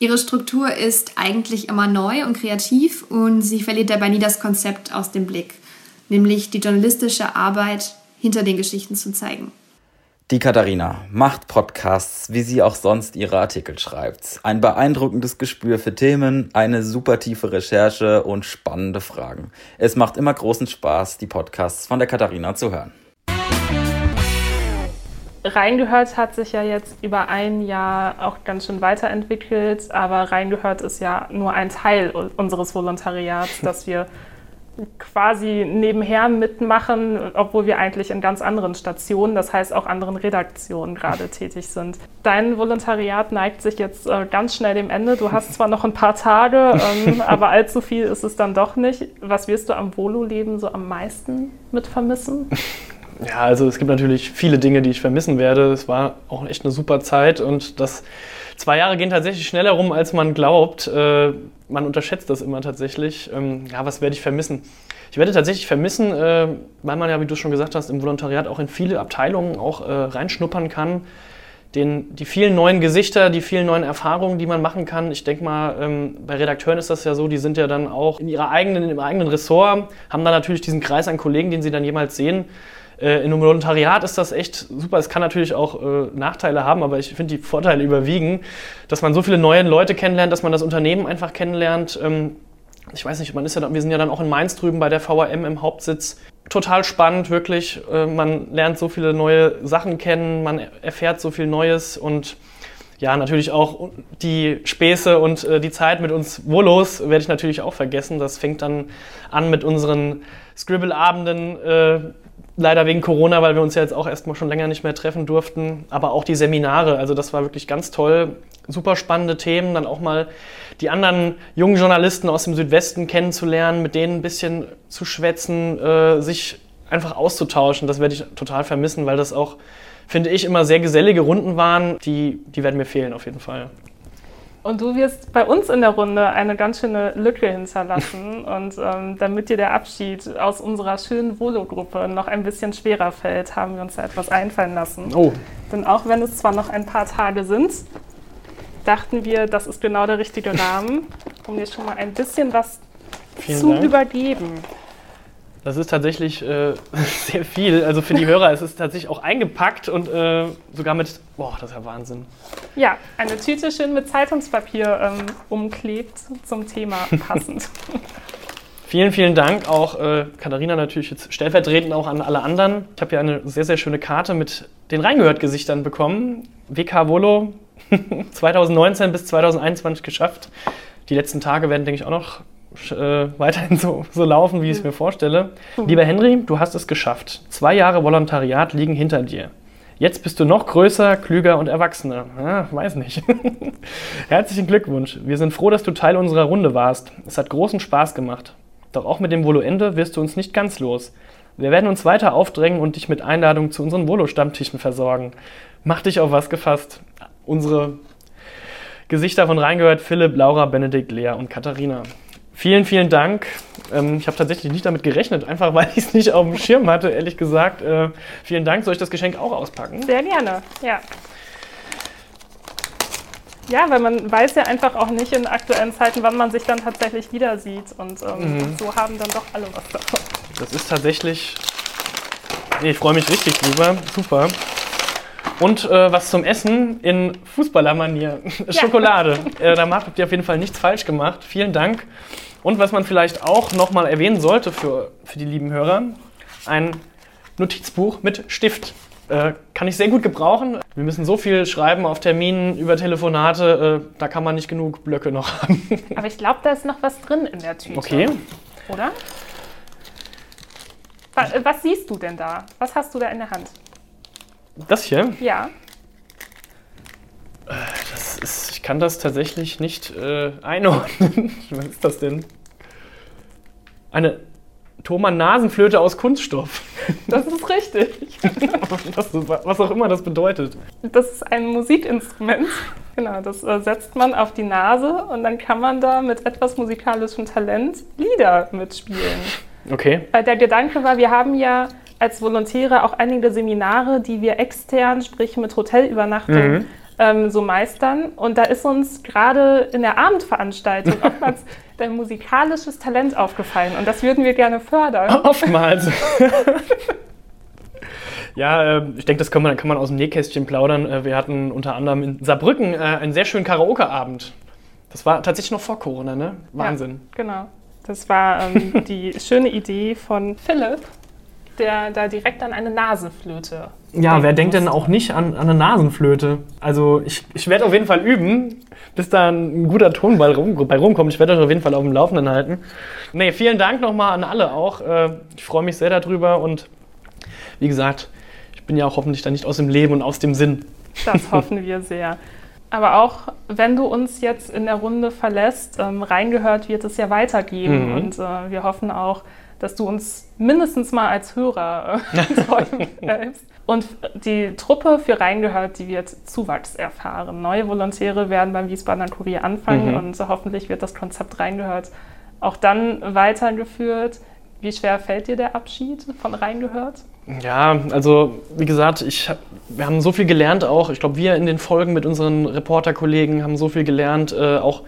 Ihre Struktur ist eigentlich immer neu und kreativ und sie verliert dabei nie das Konzept aus dem Blick, nämlich die journalistische Arbeit hinter den Geschichten zu zeigen. Die Katharina macht Podcasts, wie sie auch sonst ihre Artikel schreibt. Ein beeindruckendes Gespür für Themen, eine super tiefe Recherche und spannende Fragen. Es macht immer großen Spaß, die Podcasts von der Katharina zu hören. Reingehört hat sich ja jetzt über ein Jahr auch ganz schön weiterentwickelt, aber Reingehört ist ja nur ein Teil unseres Volontariats, dass wir quasi nebenher mitmachen, obwohl wir eigentlich in ganz anderen Stationen, das heißt auch anderen Redaktionen gerade tätig sind. Dein Volontariat neigt sich jetzt äh, ganz schnell dem Ende. Du hast zwar noch ein paar Tage, ähm, aber allzu viel ist es dann doch nicht. Was wirst du am Volo-Leben so am meisten mit vermissen? Ja, also es gibt natürlich viele Dinge, die ich vermissen werde. Es war auch echt eine super Zeit und das zwei Jahre gehen tatsächlich schneller rum, als man glaubt. Äh, man unterschätzt das immer tatsächlich. Ähm, ja, was werde ich vermissen? Ich werde tatsächlich vermissen, äh, weil man ja, wie du schon gesagt hast, im Volontariat auch in viele Abteilungen auch äh, reinschnuppern kann. Den, die vielen neuen Gesichter, die vielen neuen Erfahrungen, die man machen kann. Ich denke mal, ähm, bei Redakteuren ist das ja so, die sind ja dann auch in, ihrer eigenen, in ihrem eigenen Ressort, haben dann natürlich diesen Kreis an Kollegen, den sie dann jemals sehen. Äh, in einem Volontariat ist das echt super. Es kann natürlich auch äh, Nachteile haben, aber ich finde, die Vorteile überwiegen, dass man so viele neue Leute kennenlernt, dass man das Unternehmen einfach kennenlernt. Ähm, ich weiß nicht, man ist ja, wir sind ja dann auch in Mainz drüben bei der VAM im Hauptsitz. Total spannend, wirklich. Äh, man lernt so viele neue Sachen kennen, man erfährt so viel Neues und ja, natürlich auch die Späße und äh, die Zeit mit uns Wolos werde ich natürlich auch vergessen. Das fängt dann an mit unseren Scribble-Abenden, äh, leider wegen Corona, weil wir uns ja jetzt auch erstmal schon länger nicht mehr treffen durften. Aber auch die Seminare, also das war wirklich ganz toll. Super spannende Themen, dann auch mal die anderen jungen Journalisten aus dem Südwesten kennenzulernen, mit denen ein bisschen zu schwätzen, äh, sich einfach auszutauschen. Das werde ich total vermissen, weil das auch, finde ich, immer sehr gesellige Runden waren. Die, die werden mir fehlen auf jeden Fall. Und du wirst bei uns in der Runde eine ganz schöne Lücke hinterlassen. Und ähm, damit dir der Abschied aus unserer schönen Volo-Gruppe noch ein bisschen schwerer fällt, haben wir uns da etwas einfallen lassen. Oh. Denn auch wenn es zwar noch ein paar Tage sind, dachten wir, das ist genau der richtige Rahmen, um dir schon mal ein bisschen was Vielen zu Dank. übergeben. Das ist tatsächlich äh, sehr viel. Also für die Hörer ist es tatsächlich auch eingepackt und äh, sogar mit, boah, das ist ja Wahnsinn. Ja, eine Tüte schön mit Zeitungspapier ähm, umklebt zum Thema passend. Vielen, vielen Dank auch äh, Katharina natürlich jetzt stellvertretend auch an alle anderen. Ich habe hier eine sehr, sehr schöne Karte mit den Reingehört-Gesichtern bekommen. WK Volo 2019 bis 2021 geschafft. Die letzten Tage werden, denke ich, auch noch äh, weiterhin so, so laufen, wie ich es mir vorstelle. Lieber Henry, du hast es geschafft. Zwei Jahre Volontariat liegen hinter dir. Jetzt bist du noch größer, klüger und erwachsener. Ja, weiß nicht. Herzlichen Glückwunsch. Wir sind froh, dass du Teil unserer Runde warst. Es hat großen Spaß gemacht. Doch auch mit dem Voloende wirst du uns nicht ganz los. Wir werden uns weiter aufdrängen und dich mit Einladungen zu unseren Volo-Stammtischen versorgen. Mach dich auf was gefasst. Unsere Gesichter von reingehört: Philipp, Laura, Benedikt, Lea und Katharina. Vielen, vielen Dank. Ähm, ich habe tatsächlich nicht damit gerechnet, einfach weil ich es nicht auf dem Schirm hatte, ehrlich gesagt. Äh, vielen Dank. Soll ich das Geschenk auch auspacken? Sehr gerne, ja. Ja, weil man weiß ja einfach auch nicht in aktuellen Zeiten, wann man sich dann tatsächlich wieder sieht. Und ähm, mhm. so haben dann doch alle was davon. Das ist tatsächlich. Nee, ich freue mich richtig drüber. Super. Und äh, was zum Essen in Fußballermanier. Schokolade. äh, da habt ihr auf jeden Fall nichts falsch gemacht. Vielen Dank. Und was man vielleicht auch nochmal erwähnen sollte für, für die lieben Hörer, ein Notizbuch mit Stift. Äh, kann ich sehr gut gebrauchen. Wir müssen so viel schreiben auf Terminen, über Telefonate, äh, da kann man nicht genug Blöcke noch haben. Aber ich glaube, da ist noch was drin in der Tüte. Okay. Oder? Was, was siehst du denn da? Was hast du da in der Hand? Das hier? Ja. Äh, das ist, ich kann das tatsächlich nicht äh, einordnen. Was ist das denn? Eine Thomann Nasenflöte aus Kunststoff. Das ist richtig. das, was auch immer das bedeutet. Das ist ein Musikinstrument. Genau, das äh, setzt man auf die Nase und dann kann man da mit etwas musikalischem Talent Lieder mitspielen. Okay. Weil der Gedanke war, wir haben ja als Volontäre auch einige Seminare, die wir extern, sprich mit Hotelübernachtung, mhm. Ähm, so meistern. Und da ist uns gerade in der Abendveranstaltung oftmals dein musikalisches Talent aufgefallen. Und das würden wir gerne fördern. Oftmals. Ja, äh, ich denke, das kann man, kann man aus dem Nähkästchen plaudern. Äh, wir hatten unter anderem in Saarbrücken äh, einen sehr schönen Karaoke-Abend. Das war tatsächlich noch vor Corona, ne? Wahnsinn. Ja, genau. Das war ähm, die schöne Idee von Philipp der da direkt an eine Nasenflöte. Ja, wer denkt denn auch nicht an, an eine Nasenflöte? Also ich, ich werde auf jeden Fall üben, bis da ein guter Tonball rum, bei rumkommt. Ich werde euch auf jeden Fall auf dem Laufenden halten. Nee, vielen Dank nochmal an alle auch. Äh, ich freue mich sehr darüber und wie gesagt, ich bin ja auch hoffentlich dann nicht aus dem Leben und aus dem Sinn. Das hoffen wir sehr. Aber auch wenn du uns jetzt in der Runde verlässt, ähm, reingehört wird es ja weitergeben. Mhm. Und äh, wir hoffen auch, dass du uns mindestens mal als Hörer äh, treu bleibst. Und die Truppe für Reingehört, die wird Zuwachs erfahren. Neue Volontäre werden beim Wiesbadener Kurier anfangen mhm. und so hoffentlich wird das Konzept Reingehört auch dann weitergeführt. Wie schwer fällt dir der Abschied von Reingehört? Ja, also wie gesagt, ich, wir haben so viel gelernt auch. Ich glaube, wir in den Folgen mit unseren Reporterkollegen haben so viel gelernt, äh, auch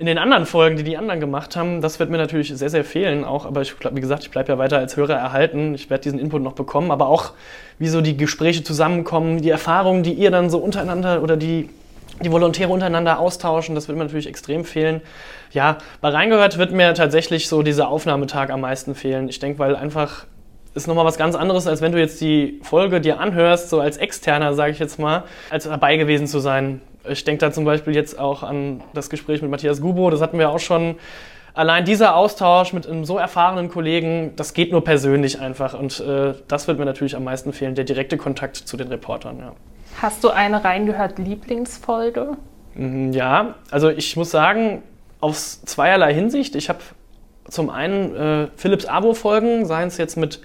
in den anderen Folgen, die die anderen gemacht haben, das wird mir natürlich sehr, sehr fehlen auch. Aber ich, wie gesagt, ich bleibe ja weiter als Hörer erhalten. Ich werde diesen Input noch bekommen. Aber auch, wie so die Gespräche zusammenkommen, die Erfahrungen, die ihr dann so untereinander oder die, die Volontäre untereinander austauschen, das wird mir natürlich extrem fehlen. Ja, bei Reingehört wird mir tatsächlich so dieser Aufnahmetag am meisten fehlen. Ich denke, weil einfach ist nochmal was ganz anderes, als wenn du jetzt die Folge dir anhörst, so als Externer, sage ich jetzt mal, als dabei gewesen zu sein. Ich denke da zum Beispiel jetzt auch an das Gespräch mit Matthias Gubo, das hatten wir auch schon. Allein dieser Austausch mit einem so erfahrenen Kollegen, das geht nur persönlich einfach. Und äh, das wird mir natürlich am meisten fehlen, der direkte Kontakt zu den Reportern. Ja. Hast du eine reingehört Lieblingsfolge? Mhm, ja, also ich muss sagen, aus zweierlei Hinsicht. Ich habe zum einen äh, Philips Abo-Folgen, seien es jetzt mit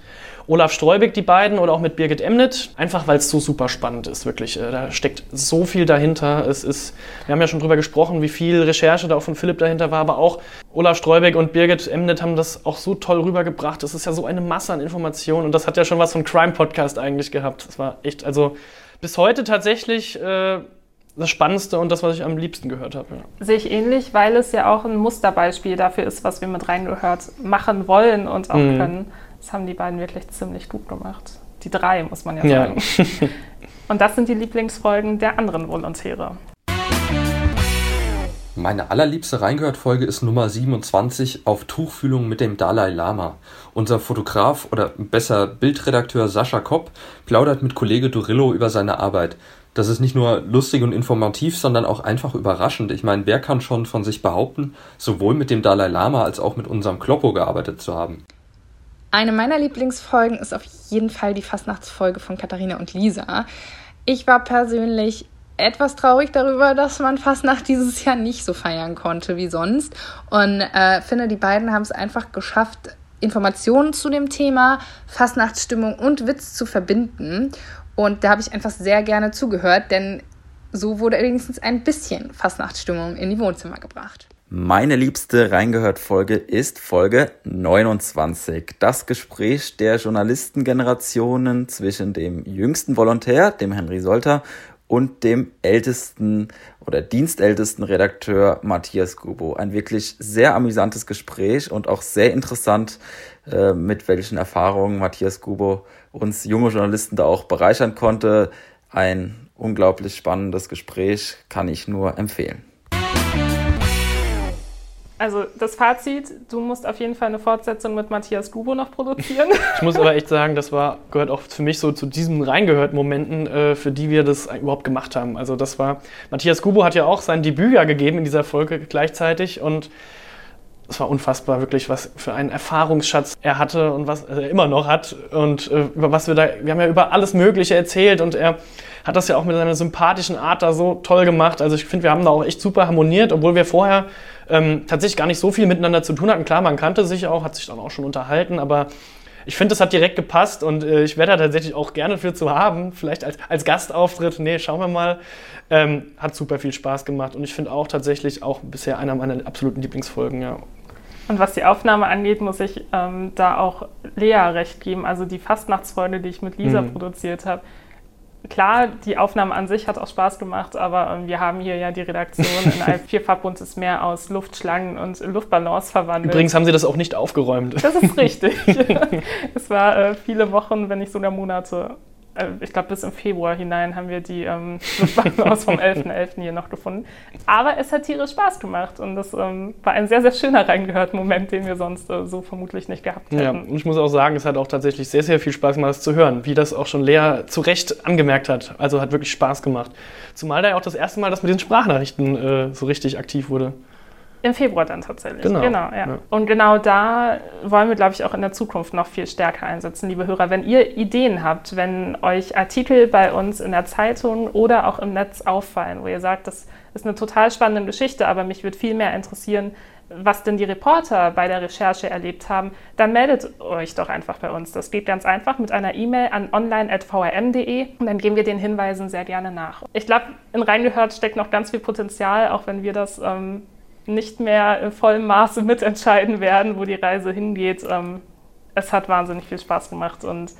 Olaf Streubig, die beiden, oder auch mit Birgit Emnit. Einfach weil es so super spannend ist, wirklich. Äh, da steckt so viel dahinter. Es ist, wir haben ja schon drüber gesprochen, wie viel Recherche da auch von Philipp dahinter war, aber auch Olaf Streubig und Birgit Emnit haben das auch so toll rübergebracht. Es ist ja so eine Masse an Informationen und das hat ja schon was von Crime-Podcast eigentlich gehabt. Das war echt, also bis heute tatsächlich. Äh, das Spannendste und das, was ich am liebsten gehört habe. Ja. Sehe ich ähnlich, weil es ja auch ein Musterbeispiel dafür ist, was wir mit reingehört machen wollen und auch mhm. können. Das haben die beiden wirklich ziemlich gut gemacht. Die drei, muss man ja sagen. Ja. Und das sind die Lieblingsfolgen der anderen Volontäre. Meine allerliebste Reingehört-Folge ist Nummer 27 auf Tuchfühlung mit dem Dalai Lama. Unser Fotograf oder besser Bildredakteur Sascha Kopp plaudert mit Kollege Durillo über seine Arbeit. Das ist nicht nur lustig und informativ, sondern auch einfach überraschend. Ich meine, wer kann schon von sich behaupten, sowohl mit dem Dalai Lama als auch mit unserem Kloppo gearbeitet zu haben? Eine meiner Lieblingsfolgen ist auf jeden Fall die Fastnachtsfolge von Katharina und Lisa. Ich war persönlich etwas traurig darüber, dass man Fastnacht dieses Jahr nicht so feiern konnte wie sonst. Und äh, finde, die beiden haben es einfach geschafft, Informationen zu dem Thema, Fastnachtsstimmung und Witz zu verbinden. Und da habe ich einfach sehr gerne zugehört, denn so wurde wenigstens ein bisschen Fastnachtsstimmung in die Wohnzimmer gebracht. Meine liebste Reingehört-Folge ist Folge 29. Das Gespräch der Journalistengenerationen zwischen dem jüngsten Volontär, dem Henry Solter, und dem ältesten oder dienstältesten Redakteur Matthias Gubo. Ein wirklich sehr amüsantes Gespräch und auch sehr interessant, äh, mit welchen Erfahrungen Matthias Gubo uns junge Journalisten da auch bereichern konnte. Ein unglaublich spannendes Gespräch, kann ich nur empfehlen. Also das Fazit, du musst auf jeden Fall eine Fortsetzung mit Matthias Gubo noch produzieren. Ich muss aber echt sagen, das war, gehört auch für mich so zu diesen reingehört Momenten, äh, für die wir das überhaupt gemacht haben. Also das war, Matthias Gubo hat ja auch sein Debüt ja gegeben in dieser Folge gleichzeitig und es war unfassbar, wirklich, was für einen Erfahrungsschatz er hatte und was er immer noch hat. Und äh, über was wir da, wir haben ja über alles Mögliche erzählt und er hat das ja auch mit seiner sympathischen Art da so toll gemacht. Also ich finde, wir haben da auch echt super harmoniert, obwohl wir vorher ähm, tatsächlich gar nicht so viel miteinander zu tun hatten. Klar, man kannte sich auch, hat sich dann auch schon unterhalten, aber ich finde, das hat direkt gepasst und äh, ich wäre da tatsächlich auch gerne für zu haben. Vielleicht als, als Gastauftritt. Nee, schauen wir mal. Ähm, hat super viel Spaß gemacht und ich finde auch tatsächlich auch bisher einer meiner absoluten Lieblingsfolgen, ja. Und was die Aufnahme angeht, muss ich ähm, da auch Lea recht geben. Also die Fastnachtsfolge, die ich mit Lisa mhm. produziert habe, klar, die Aufnahme an sich hat auch Spaß gemacht, aber ähm, wir haben hier ja die Redaktion in ein vierfarbbuntes Meer aus Luftschlangen und Luftballons verwandelt. Übrigens haben sie das auch nicht aufgeräumt. Das ist richtig. es war äh, viele Wochen, wenn nicht sogar Monate ich glaube, bis im Februar hinein haben wir die ähm, Luftballons vom 11.11. .11. hier noch gefunden. Aber es hat tierisch Spaß gemacht und das ähm, war ein sehr, sehr schöner reingehört Moment, den wir sonst äh, so vermutlich nicht gehabt hätten. Ja, und ich muss auch sagen, es hat auch tatsächlich sehr, sehr viel Spaß gemacht, das zu hören, wie das auch schon Lea zu Recht angemerkt hat. Also hat wirklich Spaß gemacht. Zumal da ja auch das erste Mal das mit den Sprachnachrichten äh, so richtig aktiv wurde. Im Februar dann tatsächlich. Genau. genau ja. Ja. Und genau da wollen wir, glaube ich, auch in der Zukunft noch viel stärker einsetzen, liebe Hörer. Wenn ihr Ideen habt, wenn euch Artikel bei uns in der Zeitung oder auch im Netz auffallen, wo ihr sagt, das ist eine total spannende Geschichte, aber mich würde viel mehr interessieren, was denn die Reporter bei der Recherche erlebt haben, dann meldet euch doch einfach bei uns. Das geht ganz einfach mit einer E-Mail an online.vrm.de und dann geben wir den Hinweisen sehr gerne nach. Ich glaube, in Reingehört steckt noch ganz viel Potenzial, auch wenn wir das ähm, nicht mehr in vollem Maße mitentscheiden werden, wo die Reise hingeht. Ähm, es hat wahnsinnig viel Spaß gemacht und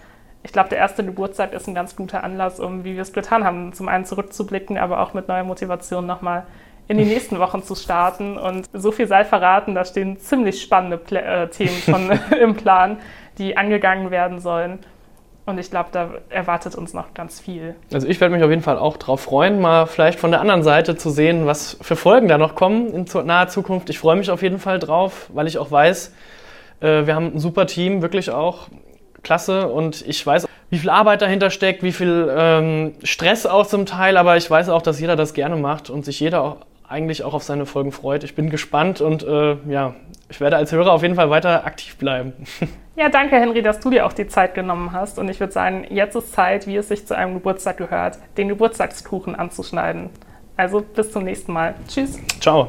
ich glaube, der erste Geburtstag ist ein ganz guter Anlass, um, wie wir es getan haben, zum einen zurückzublicken, aber auch mit neuer Motivation nochmal in die nächsten Wochen zu starten. Und so viel sei verraten, da stehen ziemlich spannende Pl äh, Themen schon im Plan, die angegangen werden sollen. Und ich glaube, da erwartet uns noch ganz viel. Also ich werde mich auf jeden Fall auch darauf freuen, mal vielleicht von der anderen Seite zu sehen, was für Folgen da noch kommen in naher Zukunft. Ich freue mich auf jeden Fall drauf, weil ich auch weiß, äh, wir haben ein super Team, wirklich auch klasse. Und ich weiß, wie viel Arbeit dahinter steckt, wie viel ähm, Stress auch zum Teil, aber ich weiß auch, dass jeder das gerne macht und sich jeder auch eigentlich auch auf seine Folgen freut. Ich bin gespannt und äh, ja, ich werde als Hörer auf jeden Fall weiter aktiv bleiben. Ja, danke Henry, dass du dir auch die Zeit genommen hast. Und ich würde sagen, jetzt ist Zeit, wie es sich zu einem Geburtstag gehört, den Geburtstagskuchen anzuschneiden. Also bis zum nächsten Mal. Tschüss. Ciao.